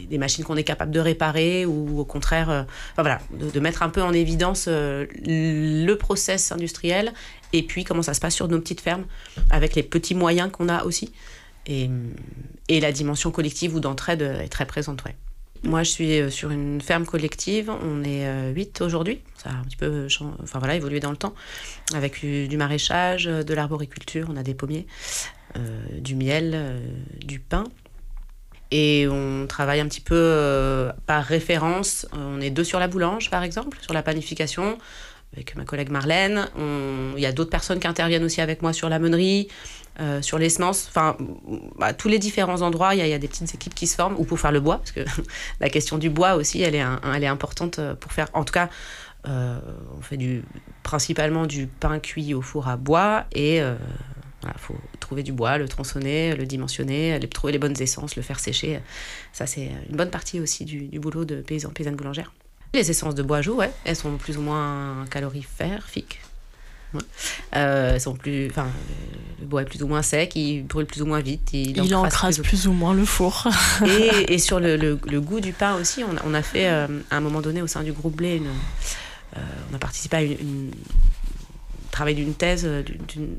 des, machines qu'on est capable de réparer ou au contraire, enfin, voilà, de, mettre un peu en évidence le process industriel et puis comment ça se passe sur nos petites fermes avec les petits moyens qu'on a aussi. Et, et la dimension collective ou d'entraide est très présente. Ouais. Moi, je suis euh, sur une ferme collective. On est 8 euh, aujourd'hui. Ça a un petit peu enfin, voilà, évolué dans le temps. Avec du maraîchage, de l'arboriculture, on a des pommiers, euh, du miel, du pain. Et on travaille un petit peu par référence. On est deux sur la boulange, par exemple, sur la panification avec ma collègue Marlène. Il y a d'autres personnes qui interviennent aussi avec moi sur la meunerie, euh, sur les semences. Enfin, à tous les différents endroits, il y, a des petites équipes qui se forment, ou pour faire le bois, parce que la question du bois aussi, elle est, importante euh, pour faire. En tout cas, euh, on fait principalement du pain cuit au four à bois et. Il faut trouver du bois, le tronçonner, le dimensionner, trouver les bonnes essences, le faire sécher. Ça, c'est une bonne partie aussi du, du boulot de paysan, paysanne boulangère. Les essences de bois ouais, elles sont plus ou moins calorifères, fiques. Euh, elles sont plus, enfin, le bois est plus ou moins sec, il brûle plus ou moins vite. Il, il encrase plus, ou... moins le four. et, et, sur le, le, goût du pain aussi, on a, on a fait euh, à un moment donné au sein du groupe Blé, une, euh, on a participé à une, une travail d'une thèse d'une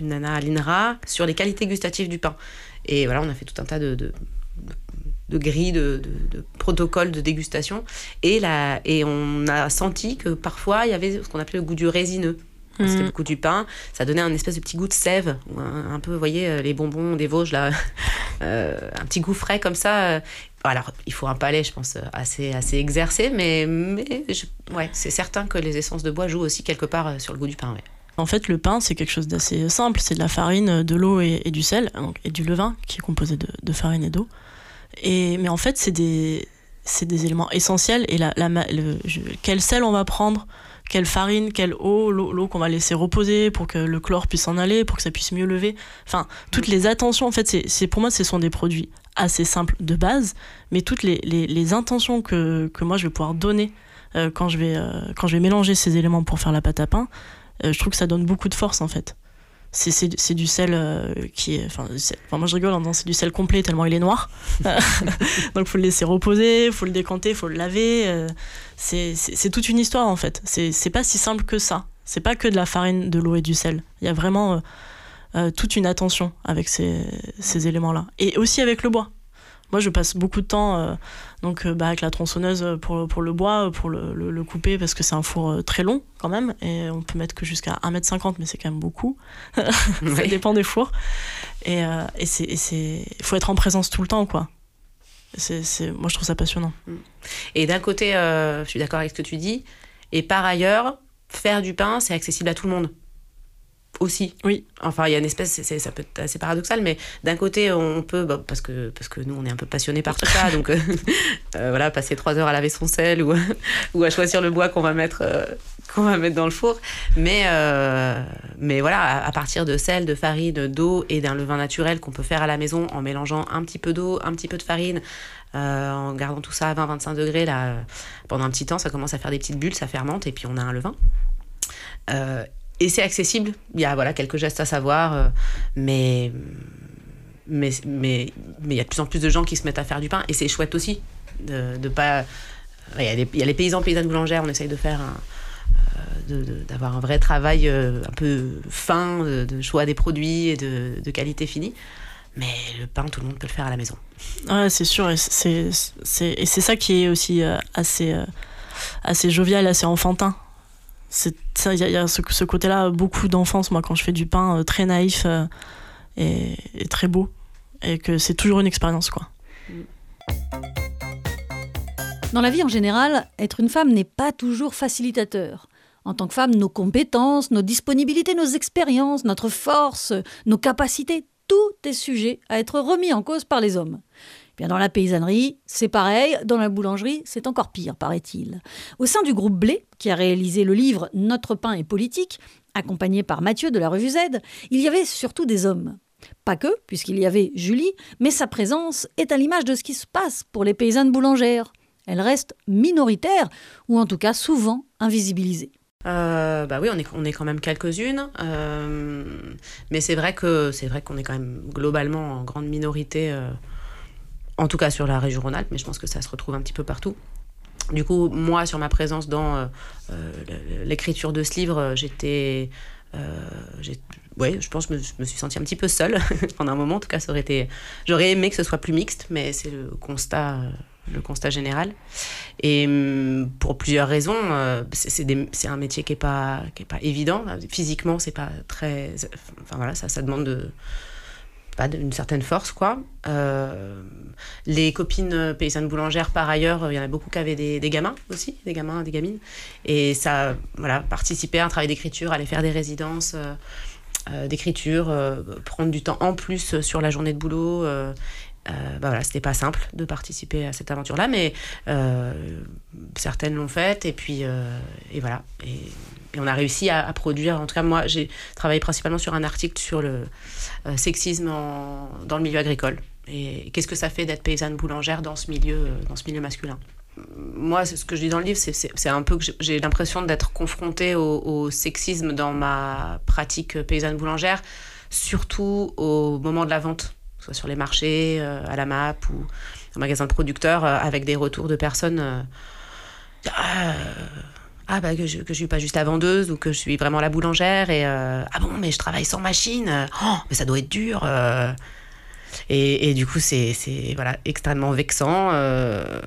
nana à l'INRA sur les qualités gustatives du pain. Et voilà, on a fait tout un tas de, de de grille, de, de, protocole de dégustation. Et, la, et on a senti que parfois, il y avait ce qu'on appelait le goût du résineux. C'était mhm. le goût du pain. Ça donnait un espèce de petit goût de sève. Un, peu, vous voyez, euh, les bonbons des Vosges, là. Euh, un petit goût frais comme ça. Alors, il faut un palais, je pense, assez, assez exercé, mais, mais ouais, c'est certain que les essences de bois jouent aussi quelque part euh, sur le goût du pain. En fait, le pain, c'est quelque chose d'assez simple. C'est de la farine, de l'eau et, du sel, et du levain, qui est composé de, de farine et d'eau. Et, mais en fait, c'est des, éléments essentiels. Et la, la le, quel sel on va prendre, quelle farine, quelle eau, l'eau qu'on va laisser reposer pour que le chlore puisse en aller, pour que ça puisse mieux lever. Enfin, toutes les attentions, en fait, c'est, pour moi, ce sont des produits assez simples de base, mais toutes les, les, les intentions que, que, moi je vais pouvoir donner euh, quand, je vais, euh, quand je vais mélanger ces éléments pour faire la pâte à pain, euh, je trouve que ça donne beaucoup de force en fait c'est du sel euh, qui est. Enfin, moi je rigole en disant c'est du sel complet tellement il est noir. Donc faut le laisser reposer, faut le décanter, faut le laver. Euh, c'est toute une histoire en fait. C'est pas si simple que ça. C'est pas que de la farine, de l'eau et du sel. Il y a vraiment euh, toute une attention avec ces, ces éléments-là. Et aussi avec le bois. Moi, je passe beaucoup de temps euh, donc, euh, bah, avec la tronçonneuse pour, pour le bois, pour le, le, couper, parce que c'est un four euh, très long quand même, et on peut mettre que jusqu'à 1m50, mais c'est quand même beaucoup. Ça dépend des fours. Et il c'est, faut être en présence tout le temps, quoi. C'est, moi, je trouve ça passionnant. Mm. Et d'un côté, je suis d'accord avec ce que tu dis, et par ailleurs, faire du pain, c'est accessible à tout le monde aussi. Oui. Enfin, il y a une espèce, c'est- ça peut être assez paradoxal, mais d'un côté, on peut, bah, parce, que, parce que nous, on est un peu passionnés par tout ça, donc euh, euh, voilà, passer trois heures à laver son sel ou, ou à choisir le bois qu'on va mettre. euh, qu'on va mettre dans le four mais mais voilà à, à partir de sel de farine d'eau et d'un levain naturel qu'on peut faire à la maison en mélangeant un petit peu d'eau un petit peu de farine en gardant tout ça à 20-25 degrés là pendant un petit temps ça commence à faire des petites bulles ça fermente et puis on a un levain euh, et c'est accessible. Il y a voilà, quelques gestes à savoir, euh, mais, mais, mais, mais il y a de plus en plus de gens qui se mettent à faire du pain et c'est chouette aussi de, de pas. Il y, a les, il paysans, paysannes boulangères, on essaye de faire euh, d'avoir un vrai travail euh, un peu fin, de, choix des produits et de, de qualité finie. Mais le pain, tout le monde peut le faire à la maison. Ouais, c'est sûr, et c'est, ça qui est aussi assez, assez jovial, assez enfantin. C'est il y a, ce, ce côté-là, beaucoup d'enfance, moi, quand je fais du pain, euh, très naïf euh, et, et très beau. Et que c'est toujours une expérience, quoi. Dans la vie en général, être une femme n'est pas toujours facilitateur. En tant que femme, nos compétences, nos disponibilités, nos expériences, notre force, nos capacités, tout est sujet à être remis en cause par les hommes. Eh Bien dans la paysannerie, c'est pareil, dans la boulangerie, c'est encore pire, paraît-il. Au sein du groupe Blé, qui a réalisé le livre Notre pain est politique, accompagné par Mathieu de la revue Z, il y avait surtout des hommes. Pas que, puisqu'il y avait Julie, mais sa présence est à l'image de ce qui se passe pour les paysannes boulangères. Elles restent minoritaires, ou en tout cas souvent invisibilisées. Euh, bah oui, on est, on est quand même quelques-unes, euh, mais c'est vrai que c'est vrai qu'on est quand même globalement en grande minorité, euh, en tout cas sur la région Rhône-Alpes, mais je pense que ça se retrouve un petit peu partout. Du coup, moi, sur ma présence dans euh, euh, l'écriture de ce livre, euh, j'étais, ouais, je pense que je me, suis sentie un petit peu seule pendant un moment. En tout cas, ça aurait été, j'aurais aimé que ce soit plus mixte, mais c'est le constat, le constat général. Et hum, pour plusieurs raisons, c'est un métier qui est pas pas évident. Physiquement, c'est pas très, enfin voilà, ça ça demande de pas d'une certaine force quoi. Euh, les copines euh, paysannes boulangères par ailleurs, euh, il y en a beaucoup qui avaient des, gamins aussi, des gamins, des gamines, et ça voilà participer à un travail d'écriture, aller faire des résidences. d'écriture, prendre du temps en plus sur la journée de boulot. bah voilà, c'était pas simple de participer à cette aventure-là, mais certaines l'ont faite et puis et voilà. Et, et on a réussi à, produire. En tout cas, moi, j'ai travaillé principalement sur un article sur le euh, sexisme dans le milieu agricole et qu'est-ce que ça fait d'être paysanne boulangère dans ce milieu, euh, dans ce milieu masculin? Moi, ce que je dis dans le livre, c'est- un peu que j'ai- l'impression d'être confrontée au, au sexisme dans ma pratique paysanne boulangère, surtout au moment de la vente, soit sur les marchés, euh, à la MAP ou en magasin de producteurs, avec des retours de personnes. ah, ah, bah que je, que je suis pas juste la vendeuse ou que je suis vraiment la boulangère et euh, ah bon mais je travaille sans machine oh, mais ça doit être dur euh. et, et du coup c'est voilà extrêmement vexant euh,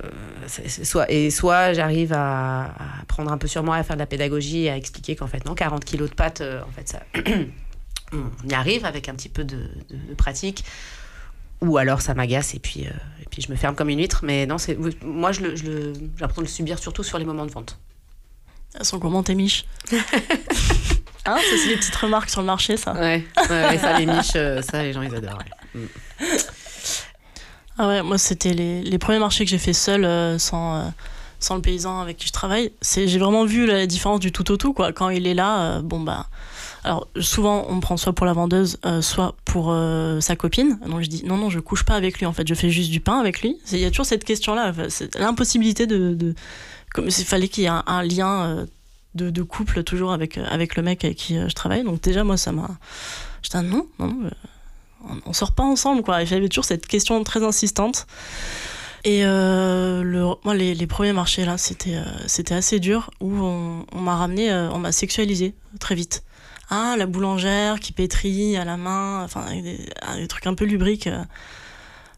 soit et soit j'arrive à, prendre un peu sur moi à faire de la pédagogie et à expliquer qu'en fait non 40 kilos de pâtes en fait ça on y arrive avec un petit peu de, pratique ou alors ça m'agace et puis, et puis je me ferme comme une huître. Mais non, c'est moi je j'ai l'impression de le subir surtout sur les moments de vente. Elles sont comment tes miches Hein, c'est les petites remarques sur le marché, ça. Ouais, ouais, ouais, ça les miches, euh, ça les gens ils adorent. ouais. Mm. Ah ouais, moi c'était les, les premiers marchés que j'ai fait seul euh, sans, euh, sans le paysan avec qui je travaille. C'est, j'ai vraiment vu la différence du tout au tout quoi. Quand il est là, bon bah. Alors souvent on me prend soit pour la vendeuse, soit pour sa copine. Donc je dis non non je couche pas avec lui en fait, je fais juste du pain avec lui. Il y a toujours cette question là, c'est l'impossibilité de, de comme s'il fallait qu'il y ait un, lien euh, de, couple toujours avec euh, avec le mec avec qui euh, je travaille. Donc déjà moi ça m'a, j'étais non non. non, on, on sort pas ensemble quoi. J'avais toujours cette question très insistante. Et le, moi, les, les premiers marchés là, c'était c'était assez dur où on, m'a ramené, on m'a sexualisé très vite. Ah, la boulangère qui pétrit à la main, enfin des trucs un peu lubriques.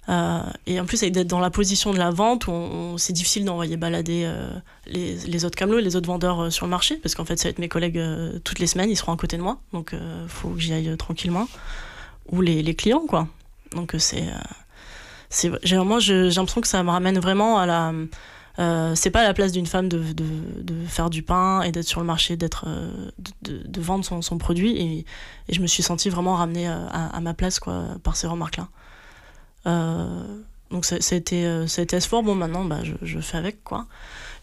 Euh. Et en plus, avec d'être dans la position de la vente, on- c'est difficile d'envoyer balader euh, les, autres camelots, les autres vendeurs euh, sur le marché, parce qu'en fait, ça va être mes collègues toutes les semaines, ils seront à côté de moi, donc euh, faut que j'y aille tranquillement. Ou les, clients, quoi. Donc c'est, c'est, j'ai je- j'ai l'impression que ça me ramène vraiment à la, c'est pas la place d'une femme de, de, faire du pain et d'être sur le marché, d'être, de, vendre son, produit. Et, et, je me suis sentie vraiment ramenée à, à, ma place quoi, par ces remarques-là. Euh, donc ça, été, ça a été assez fort. Bon, maintenant, bah, je, fais avec. quoi.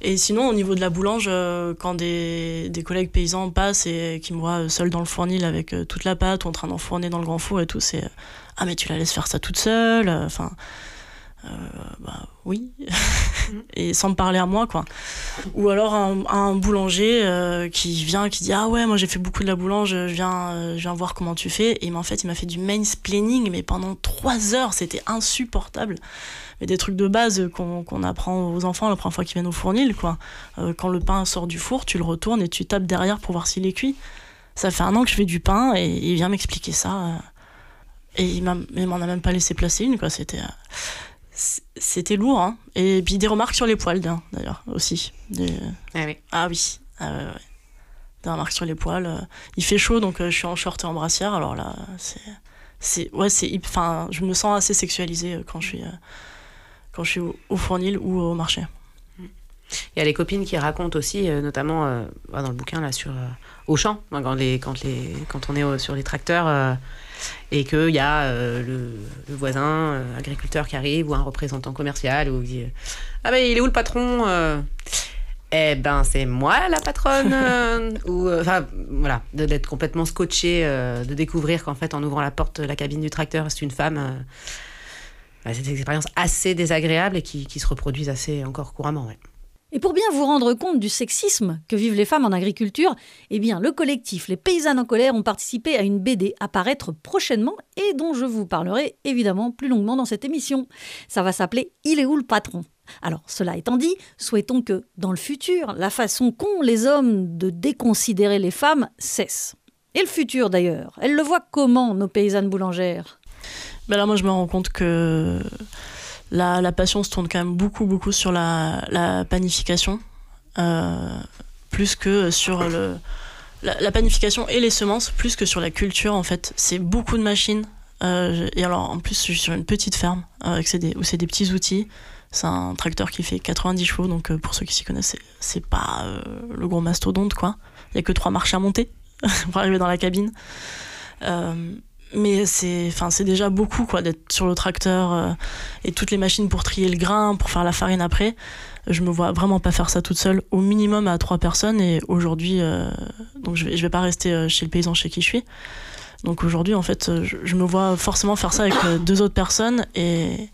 Et sinon, au niveau de la boulange, quand des, des collègues paysans passent et qui me voient seule dans le fournil avec toute la pâte ou en train d'enfourner dans le grand four et tout, c'est Ah, mais tu la laisses faire ça toute seule. Enfin. Euh, bah oui, et sans me parler à moi, quoi. Ou alors un, un boulanger euh, qui vient, qui dit Ah ouais, moi j'ai fait beaucoup de la boulange, je viens, euh, je viens voir comment tu fais. Et en fait, il m'a fait du mansplaining, mais pendant trois heures, c'était insupportable. Mais des trucs de base qu'on qu'on apprend aux enfants la première fois qu'ils viennent au fournil, quoi. Quand le pain sort du four, tu le retournes et tu tapes derrière pour voir s'il est cuit. Ça fait un an que je fais du pain et il vient m'expliquer ça. et il m'en a même pas laissé placer une, quoi. C'était c'était lourd. Hein. Et puis des remarques sur les poils, d'ailleurs, aussi. Des... Ah oui. Ah oui. Ah, ouais, ouais. Des remarques sur les poils. Euh. Il fait chaud, donc euh, je suis en short et en brassière. Alors là, c'est. c'est ouais, c'est. Enfin, je me sens assez sexualisée euh, quand je suis, quand je suis au, au fournil ou au marché. Il y a les copines qui racontent aussi, notamment dans le bouquin là sur Auchan, quand, les, quand, les, quand on est sur les tracteurs et qu'il y a euh, le, voisin euh, agriculteur qui arrive ou un représentant commercial ou dit Ah ben il est où le patron euh? Eh ben c'est moi la patronne Ou enfin voilà, d'être complètement scotché, de découvrir qu'en fait en ouvrant la porte de la cabine du tracteur, c'est une femme. c'est des expériences assez désagréables et qui, qui, se reproduisent assez encore couramment. Ouais. Et pour bien vous rendre compte du sexisme que vivent les femmes en agriculture, eh bien, le collectif Les Paysannes en colère ont participé à une BD à paraître prochainement et dont je vous parlerai évidemment plus longuement dans cette émission. Ça va s'appeler Il est où le patron? Alors, cela étant dit, souhaitons que, dans le futur, la façon qu'ont les hommes de déconsidérer les femmes cesse. Et le futur d'ailleurs, elles le voient comment, nos paysannes boulangères? Ben Là, moi, je me rends compte que la, la, passion se tourne quand même beaucoup, beaucoup sur la, la panification, euh, plus que sur le, la, panification et les semences, plus que sur la culture en fait. C'est beaucoup de machines. Euh, et alors en plus, je suis sur une petite ferme euh, des, où c'est des petits outils. C'est un tracteur qui fait 90 chevaux, donc pour ceux qui s'y connaissent, c'est pas le gros mastodonte quoi. Il y a que trois marches à monter pour arriver dans la cabine. Mais c'est enfin c'est déjà beaucoup quoi d'être sur le tracteur euh, et toutes les machines pour trier le grain pour faire la farine après. Je me vois vraiment pas faire ça toute seule. Au minimum à trois personnes et aujourd'hui euh, donc je vais, je vais pas rester euh, chez le paysan chez qui je suis. Donc aujourd'hui en fait je, je, me vois forcément faire ça avec euh, deux autres personnes et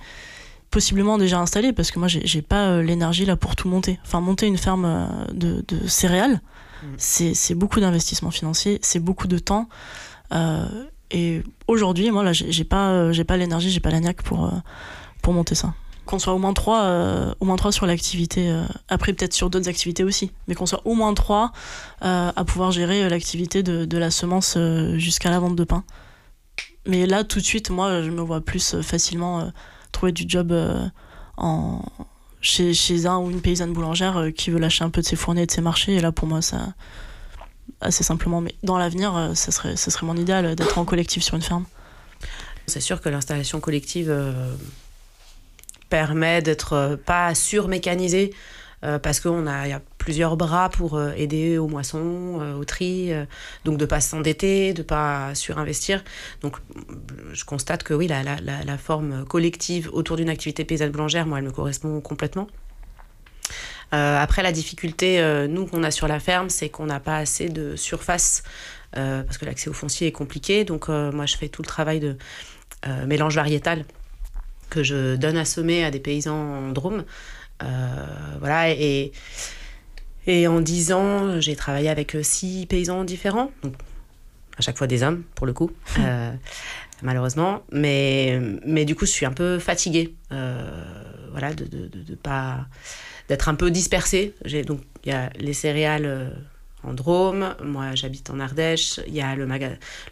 possiblement déjà installé parce que moi j'ai pas l'énergie là pour tout monter. Enfin monter une ferme de, de céréales mmh. c'est beaucoup d'investissement financier c'est beaucoup de temps euh, et aujourd'hui, moi, là, j'ai pas, euh, j'ai pas l'énergie, j'ai pas la niaque pour, euh, pour monter ça. Qu'on soit au moins trois, euh, au moins trois sur l'activité. Après, peut-être sur d'autres activités aussi, mais qu'on soit au moins trois à pouvoir gérer l'activité de, de, la semence jusqu'à la vente de pain. Mais là, tout de suite, moi, je me vois plus facilement trouver du job en, chez, chez un ou une paysanne boulangère qui veut lâcher un peu de ses fournées et de ses marchés. Et là, pour moi, ça assez simplement. Mais dans l'avenir, euh, ça serait, ça serait mon idéal d'être en collectif sur une ferme. C'est sûr que l'installation collective euh, permet d'être euh, pas surmécanisée euh, parce qu'il y a plusieurs bras pour aider aux moissons, euh, au tri, donc de pas s'endetter, de pas surinvestir. Donc je constate que oui, la, la, la forme collective autour d'une activité paysanne boulangère, moi, elle me correspond complètement. Euh, après, la difficulté, euh, nous, qu'on a sur la ferme, c'est qu'on n'a pas assez de surface euh, parce que l'accès au foncier est compliqué. Donc, moi, je fais tout le travail de mélange variétal que je donne à semer à des paysans en Drôme. voilà, et, et en 10 ans, j'ai travaillé avec six paysans différents. Donc, à chaque fois des hommes, pour le coup. Euh, malheureusement. Mais, mais du coup, je suis un peu fatiguée. Euh, voilà, de, de, de, de pas d'être un peu dispersée. J'ai donc il y a les céréales euh, en Drôme, moi j'habite en Ardèche, il y a le,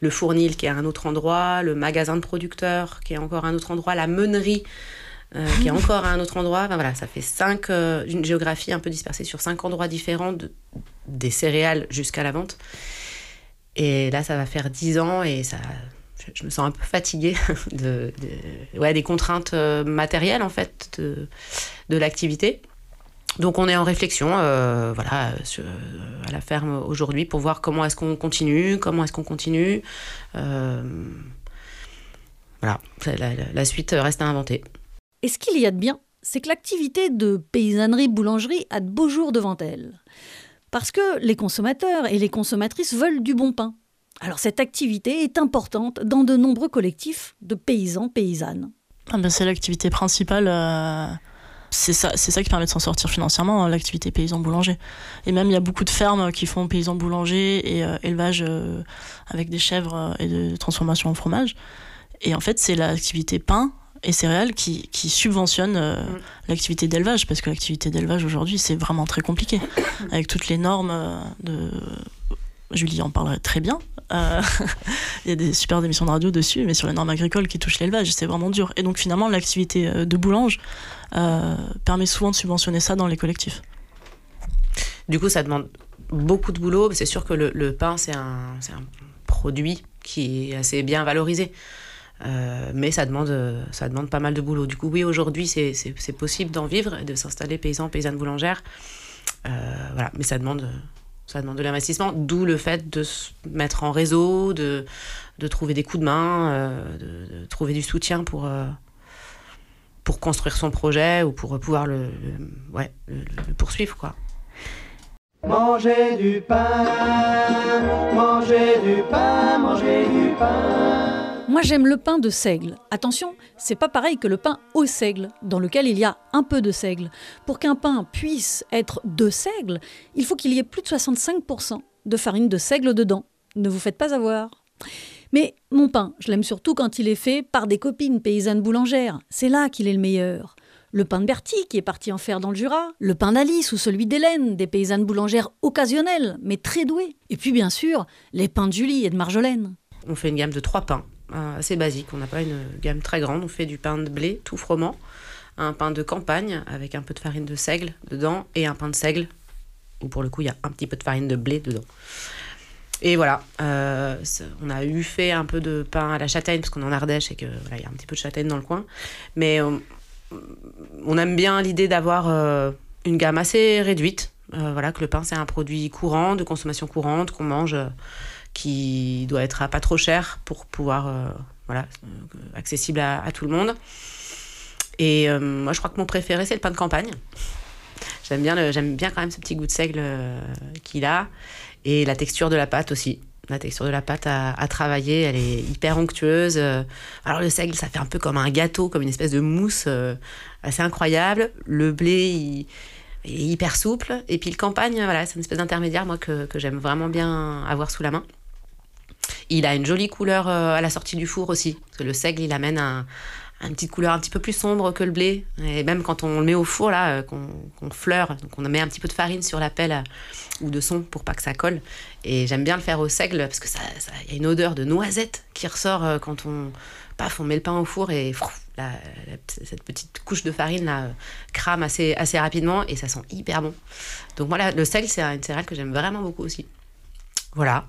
le fournil qui est à un autre endroit, le magasin de producteurs qui est encore à un autre endroit, la meunerie euh, qui est encore à un autre endroit. Enfin, voilà, ça fait cinq, euh, une géographie un peu dispersée sur cinq endroits différents, de, des céréales jusqu'à la vente. Et là, ça va faire dix ans et ça, je, je me sens un peu fatiguée de, de ouais, des contraintes matérielles en fait de, de l'activité Donc on est en réflexion, euh, voilà, sur- à la ferme aujourd'hui pour voir comment est-ce qu'on continue, comment est-ce qu'on continue. Euh, voilà, la, la- la suite reste à inventer. Et ce qu'il y a de bien, c'est que l'activité de paysannerie-boulangerie a de beaux jours devant elle. Parce que les consommateurs et les consommatrices veulent du bon pain. Alors cette activité est importante dans de nombreux collectifs de paysans-paysannes. Ah ben, c'est l'activité principale. euh, c'est ça, c'est ça qui permet de s'en sortir financièrement, hein, l'activité paysan-boulanger. Et même, il y a beaucoup de fermes qui font paysan-boulanger et euh, élevage euh, avec des chèvres euh, et de transformation en fromage. Et en fait, c'est l'activité pain et céréales qui, qui subventionne euh, l'activité d'élevage, parce que l'activité d'élevage aujourd'hui, c'est vraiment très compliqué. avec toutes les normes de. Julie en parlerait très bien. Euh, Il y a des super émissions de radio dessus, mais sur les normes agricoles qui touchent l'élevage, c'est vraiment dur. Et donc finalement, l'activité euh, de boulange euh, permet souvent de subventionner ça dans les collectifs. Du coup, ça demande beaucoup de boulot. C'est sûr que le, pain, c'est un, produit qui est assez bien valorisé. Mais ça demande, ça demande pas mal de boulot. Du coup, oui, aujourd'hui, c'est, possible d'en vivre de s'installer paysan, paysanne boulangère. Voilà, mais ça demande, ça demande de l'investissement, d'où le fait de se mettre en réseau, de, de trouver des coups de main, euh, de, trouver du soutien pour, euh, pour construire son projet ou pour pouvoir le, ouais, le- poursuivre, quoi. Du pain, du pain, du pain. Moi j'aime le pain de seigle. Attention, c'est pas pareil que le pain au seigle, dans lequel il y a un peu de seigle. Pour qu'un pain puisse être de seigle, il faut qu'il y ait plus de 65% de farine de seigle dedans. Ne vous faites pas avoir. Mais mon pain, je l'aime surtout quand il est fait par des copines paysannes boulangères. C'est là qu'il est le meilleur. Le pain de Bertie, qui est parti en faire dans le Jura, le pain d'Alice ou celui d'Hélène, des paysannes boulangères occasionnelles, mais très douées. Et puis bien sûr, les pains de Julie et de Marjolaine. On fait une gamme de trois pains, assez basique. On n'a pas une gamme très grande. On fait du pain de blé tout froment, un pain de campagne avec un peu de farine de seigle dedans et un pain de seigle où pour le coup il y a un petit peu de farine de blé dedans. Et voilà, euh, on a eu fait un peu de pain à la châtaigne parce qu'on est en Ardèche et que voilà, il y a un petit peu de châtaigne dans le coin. Mais euh, on aime bien l'idée d'avoir euh, une gamme assez réduite. Euh, voilà, que le pain c'est un produit courant, de consommation courante, qu'on mange, euh, qui doit être à pas trop cher pour pouvoir, euh, voilà, euh, accessible à, tout le monde. Et euh, moi, je crois que mon préféré c'est le pain de campagne. J'aime bien, j'aime bien quand même ce petit goût de seigle euh, qu'il a et la texture de la pâte aussi. La texture de la pâte à, travailler, elle est hyper onctueuse. Alors le seigle, ça fait un peu comme un gâteau, comme une espèce de mousse assez incroyable. Le blé, il, est hyper souple. Et puis le campagne, voilà, c'est une espèce d'intermédiaire, moi, que j'aime vraiment bien avoir sous la main. Il a une jolie couleur euh, à la sortie du four aussi. Que le seigle, il amène un, une petite couleur un petit peu plus sombre que le blé. Et même quand on le met au four, là, euh, qu'on fleure, donc on met un petit peu de farine sur la pelle euh, ou de son pour pas que ça colle. Et j'aime bien le faire au seigle parce que ça, y a une odeur de noisette qui ressort quand on, paf, on met le pain au four et frouf, cette petite couche de farine là crame assez, assez rapidement et ça sent hyper bon. Donc voilà, le seigle, c'est une céréale que j'aime vraiment beaucoup aussi. Voilà.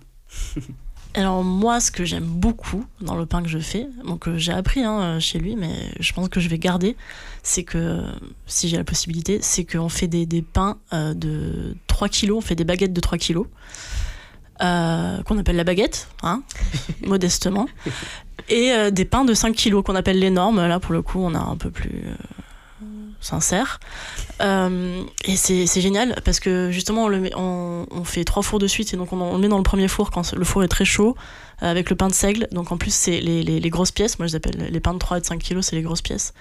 Alors moi, ce que j'aime beaucoup dans le pain que je fais, donc euh, j'ai appris hein, chez lui, mais je pense que je vais garder, c'est que, si j'ai la possibilité, c'est qu'on fait des, des pains euh, de 3 kilos, on fait des baguettes de 3 kilos, euh, qu'on appelle la baguette, hein, modestement, et euh, des pains de 5 kilos qu'on appelle les normes, là pour le coup on a un peu plus... sincère. Euh, et c'est génial parce que justement, on, le met- on, fait trois fours de suite et donc on, on le met dans le premier four quand le four est très chaud euh, avec le pain de seigle. Donc en plus, c'est les, les- grosses pièces. Moi, je les appelle les pains de 3 et de 5 kilos, c'est les grosses pièces.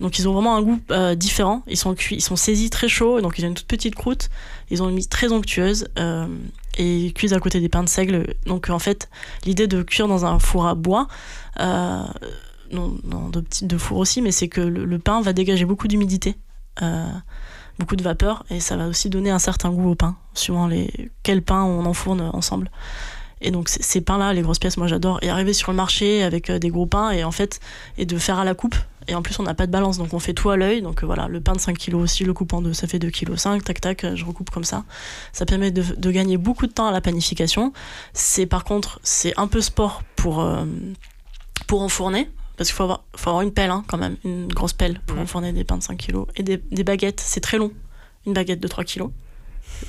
Donc ils ont vraiment un goût euh, différent. Ils sont cuits, ils sont saisis très chauds, donc ils ont une toute petite croûte. Ils ont une mise très onctueuse euh, et cuisent à côté des pains de seigle. Donc en fait, l'idée de cuire dans un four à bois, euh, non, non, de petits de four aussi, mais c'est que le, pain va dégager beaucoup d'humidité, euh, beaucoup de vapeur, et ça va aussi donner un certain goût au pain, suivant les quel pain on enfourne ensemble. Et donc ces pains-là, les grosses pièces, moi j'adore. Et arriver sur le marché avec euh, des gros pains et en fait et de faire à la coupe. Et en plus on n'a pas de balance, donc on fait tout à l'œil. Donc euh, voilà, le pain de 5 kg aussi, le coupe en ça fait 2 kg 5, tac tac, je recoupe comme ça. Ça permet de, de gagner beaucoup de temps à la panification. C'est par contre c'est un peu sport pour euh, pour enfourner. Parce qu'il faut avoir, faut avoir une pelle hein, quand même, une grosse pelle pour enfourner des pains de 5 kg. Et des, des baguettes, c'est très long. une baguette de 3 kilos.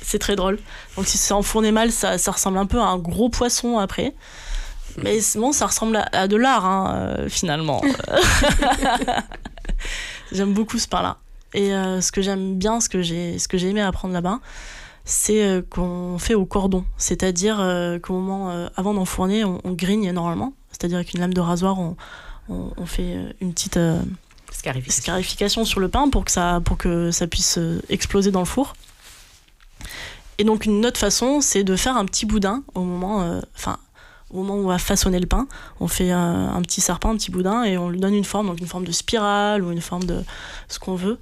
C'est très drôle. Donc si c'est enfourné mal, ça, ça ressemble un peu à un gros poisson après. Mais bon, ça ressemble à, à de l'art, hein, euh, finalement. j'aime beaucoup ce pain-là. Et euh, ce que j'aime bien, ce que j'ai ce que j'ai aimé apprendre là-bas, c'est euh, qu'on fait au cordon. C'est-à-dire qu'au moment, avant d'enfourner, on, on grigne normalement. C'est-à-dire avec une lame de rasoir, on, on, on fait euh, une petite euh, Scarification. scarification sur le pain pour que ça, pour que ça puisse euh, exploser dans le four. Et donc une autre façon, c'est de faire un petit boudin au moment, euh, enfin, au moment où on va façonner le pain. On fait euh, un petit serpent, un petit boudin, et on lui donne une forme, donc une forme de spirale ou une forme de ce qu'on veut.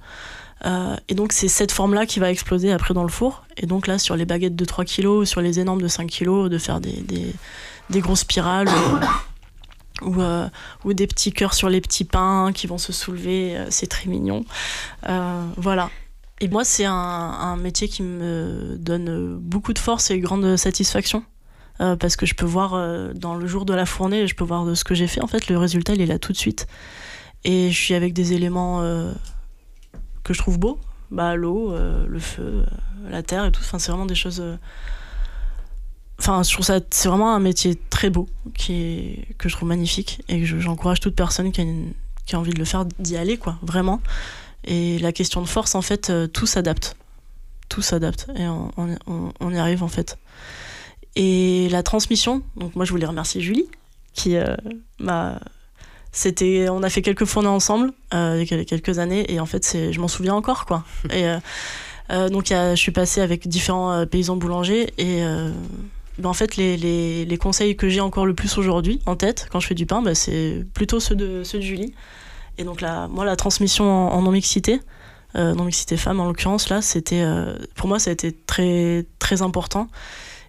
Euh, et donc c'est cette forme-là qui va exploser après dans le four. Et donc là, sur les baguettes de 3 kg ou sur les énormes de 5 kg, de faire des, des, des grosses spirales ou, euh, ou des petits cœurs sur les petits pains qui vont se soulever. euh, c'est très mignon. Euh, voilà. Et moi, c'est un, métier qui me donne beaucoup de force et grande satisfaction. Euh, parce que je peux voir dans le jour de la fournée, je peux voir de ce que j'ai fait. En fait, le résultat, il est là tout de suite. Et je suis avec des éléments que je trouve beaux. Bah, l'eau, le feu, la terre et tout. Enfin, c'est vraiment des choses. Enfin, je trouve ça, c'est vraiment un métier très beau, qui est, que je trouve magnifique. Et que je- j'encourage toute personne qui a, une- qui a envie de le faire d'y aller, quoi, vraiment. Et la question de force, en fait, euh, tout s'adapte. Tout s'adapte. Et on, on- on- on y arrive, en fait. Et la transmission, donc moi, je voulais remercier Julie, qui euh, m'a. C'était, on a fait quelques fournées ensemble euh, il y a quelques années et en fait c'est, je m'en souviens encore quoi. Et euh, donc y a- je suis passée avec différents paysans boulangers et ben, en fait les, les, les conseils que j'ai encore le plus aujourd'hui en tête quand je fais du pain, ben, c'est plutôt ceux de, ceux de Julie. Et donc là, moi la transmission en, en non-mixité, euh, non-mixité femme en l'occurrence là, c'était euh, pour moi ça a été très très important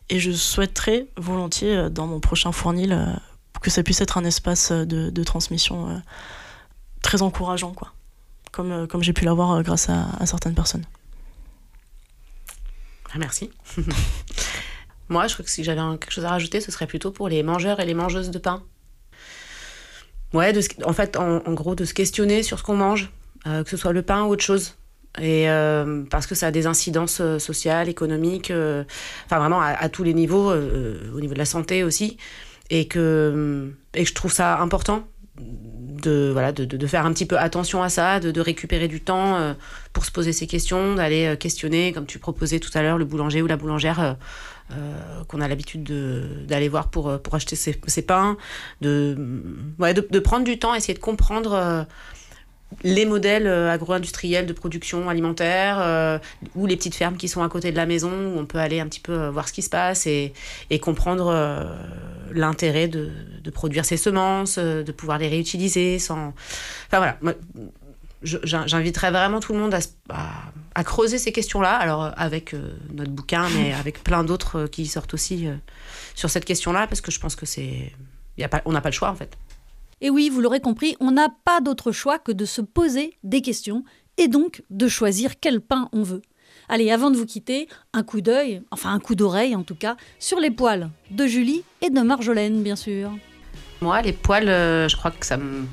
et je souhaiterais volontiers euh, dans mon prochain fournil que ça puisse être un espace de, de transmission très encourageant, quoi. Comme, comme j'ai pu l'avoir grâce à, à certaines personnes. Merci. Moi, je crois que si j'avais quelque chose à rajouter, ce serait plutôt pour les mangeurs et les mangeuses de pain. Ouais, en fait, en, gros, de se questionner sur ce qu'on mange, euh, que ce soit le pain ou autre chose. Et euh, parce que ça a des incidences euh, sociales, économiques, enfin vraiment à, tous les niveaux, au niveau de la santé aussi, et que, et je trouve ça important de, voilà, de, de- faire un petit peu attention à ça, de, de récupérer du temps pour se poser ces questions, d'aller questionner, comme tu proposais tout à l'heure, le boulanger ou la boulangère euh, qu'on a l'habitude de- d'aller voir pour, euh, pour acheter ses, ses pains, de, ouais, de, prendre du temps, essayer de comprendre euh, les modèles agro-industriels de production alimentaire ou les petites fermes qui sont à côté de la maison où on peut aller un petit peu voir ce qui se passe et, et comprendre l'intérêt de, de produire ces semences, de pouvoir les réutiliser sans... Enfin voilà, j'inviterais vraiment tout le monde à, se- à- à creuser ces questions-là, alors euh, avec euh, notre bouquin, mais avec plein d'autres euh, qui sortent aussi euh, sur cette question-là, parce que je pense que c'est... y a pas, on n'a pas le choix en fait. Et oui, vous l'aurez compris, on n'a pas d'autre choix que de se poser des questions et donc de choisir quel pain on veut. Allez, avant de vous quitter, un coup d'œil, enfin un coup d'oreille en tout cas, sur les poils de Julie et de Marjolaine, bien sûr. Moi, les poils, je crois que ça, me-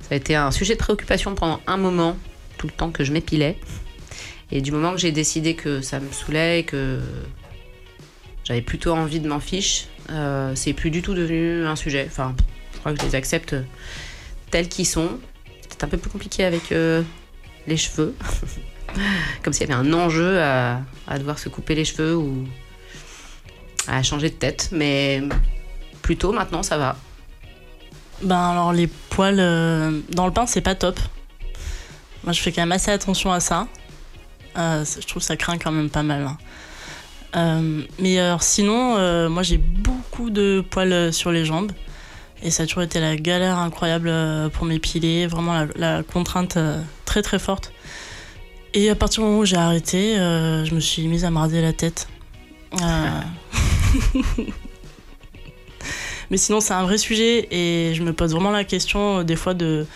ça a été un sujet de préoccupation pendant un moment, tout le temps que je m'épilais. Et du moment que j'ai décidé que ça me saoulait et que j'avais plutôt envie de m'en fiche, euh, c'est plus du tout devenu un sujet. Enfin, je crois que je les accepte tels qu'ils sont. C'est un peu plus compliqué avec euh, les cheveux. Comme s'il y avait un enjeu à, à devoir se couper les cheveux ou à changer de tête. Mais plutôt maintenant, ça va. Ben alors les poils euh, dans le pain c'est pas top. Moi je fais quand même assez attention à ça. Euh, je trouve que ça craint quand même pas mal. hein. Euh, mais alors sinon moi j'ai beaucoup de poils sur les jambes et ça a toujours été la galère incroyable pour m'épiler, vraiment la, la contrainte très très forte. Et à partir du moment où j'ai arrêté, je me suis mise à me raser la tête. Mais sinon, c'est un vrai sujet et je me pose vraiment la question euh, des fois de,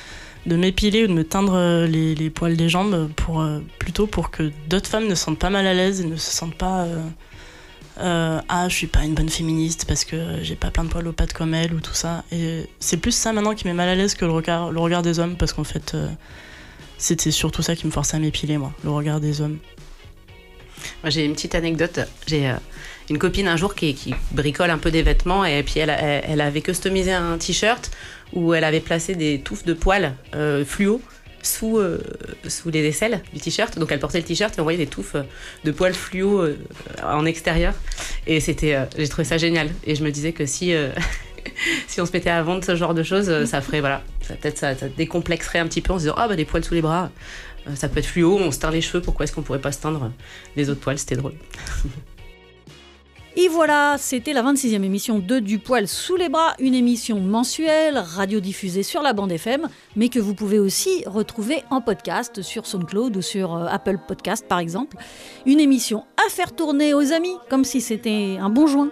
de m'épiler ou de me teindre euh, les, les poils des jambes pour, euh, plutôt pour que d'autres femmes ne se sentent pas mal à l'aise et ne se sentent pas Ah, je suis pas une bonne féministe parce que j'ai pas plein de poils aux pattes comme elle ou tout ça. Et c'est plus ça maintenant qui met mal à l'aise que le regard, le regard des hommes parce qu'en fait, c'était surtout ça qui me forçait à m'épiler, moi, le regard des hommes. Moi, j'ai une petite anecdote. J'ai une copine un jour qui, bricole un peu des vêtements et puis elle, avait customisé un t-shirt où elle avait placé des touffes de poils euh, fluo sous, euh, sous les aisselles du t-shirt. Donc elle portait le t-shirt et on voyait des touffes de poils fluo euh, en extérieur. Et c'était, j'ai trouvé ça génial. Et je me disais que si, si on se mettait à vendre ce genre de choses, ça ferait, voilà, peut-être ça, ça décomplexerait un petit peu en se disant, ah bah des poils sous les bras, ça peut être fluo, on se teint les cheveux, pourquoi est-ce qu'on pourrait pas se teindre les autres poils? C'était drôle. Et voilà, c'était la 26e émission de Du poil sous les bras, une émission mensuelle, radiodiffusée sur la bande FM, mais que vous pouvez aussi retrouver en podcast sur SoundCloud ou sur euh, Apple Podcast par exemple. Une émission à faire tourner aux amis, comme si c'était un bon joint.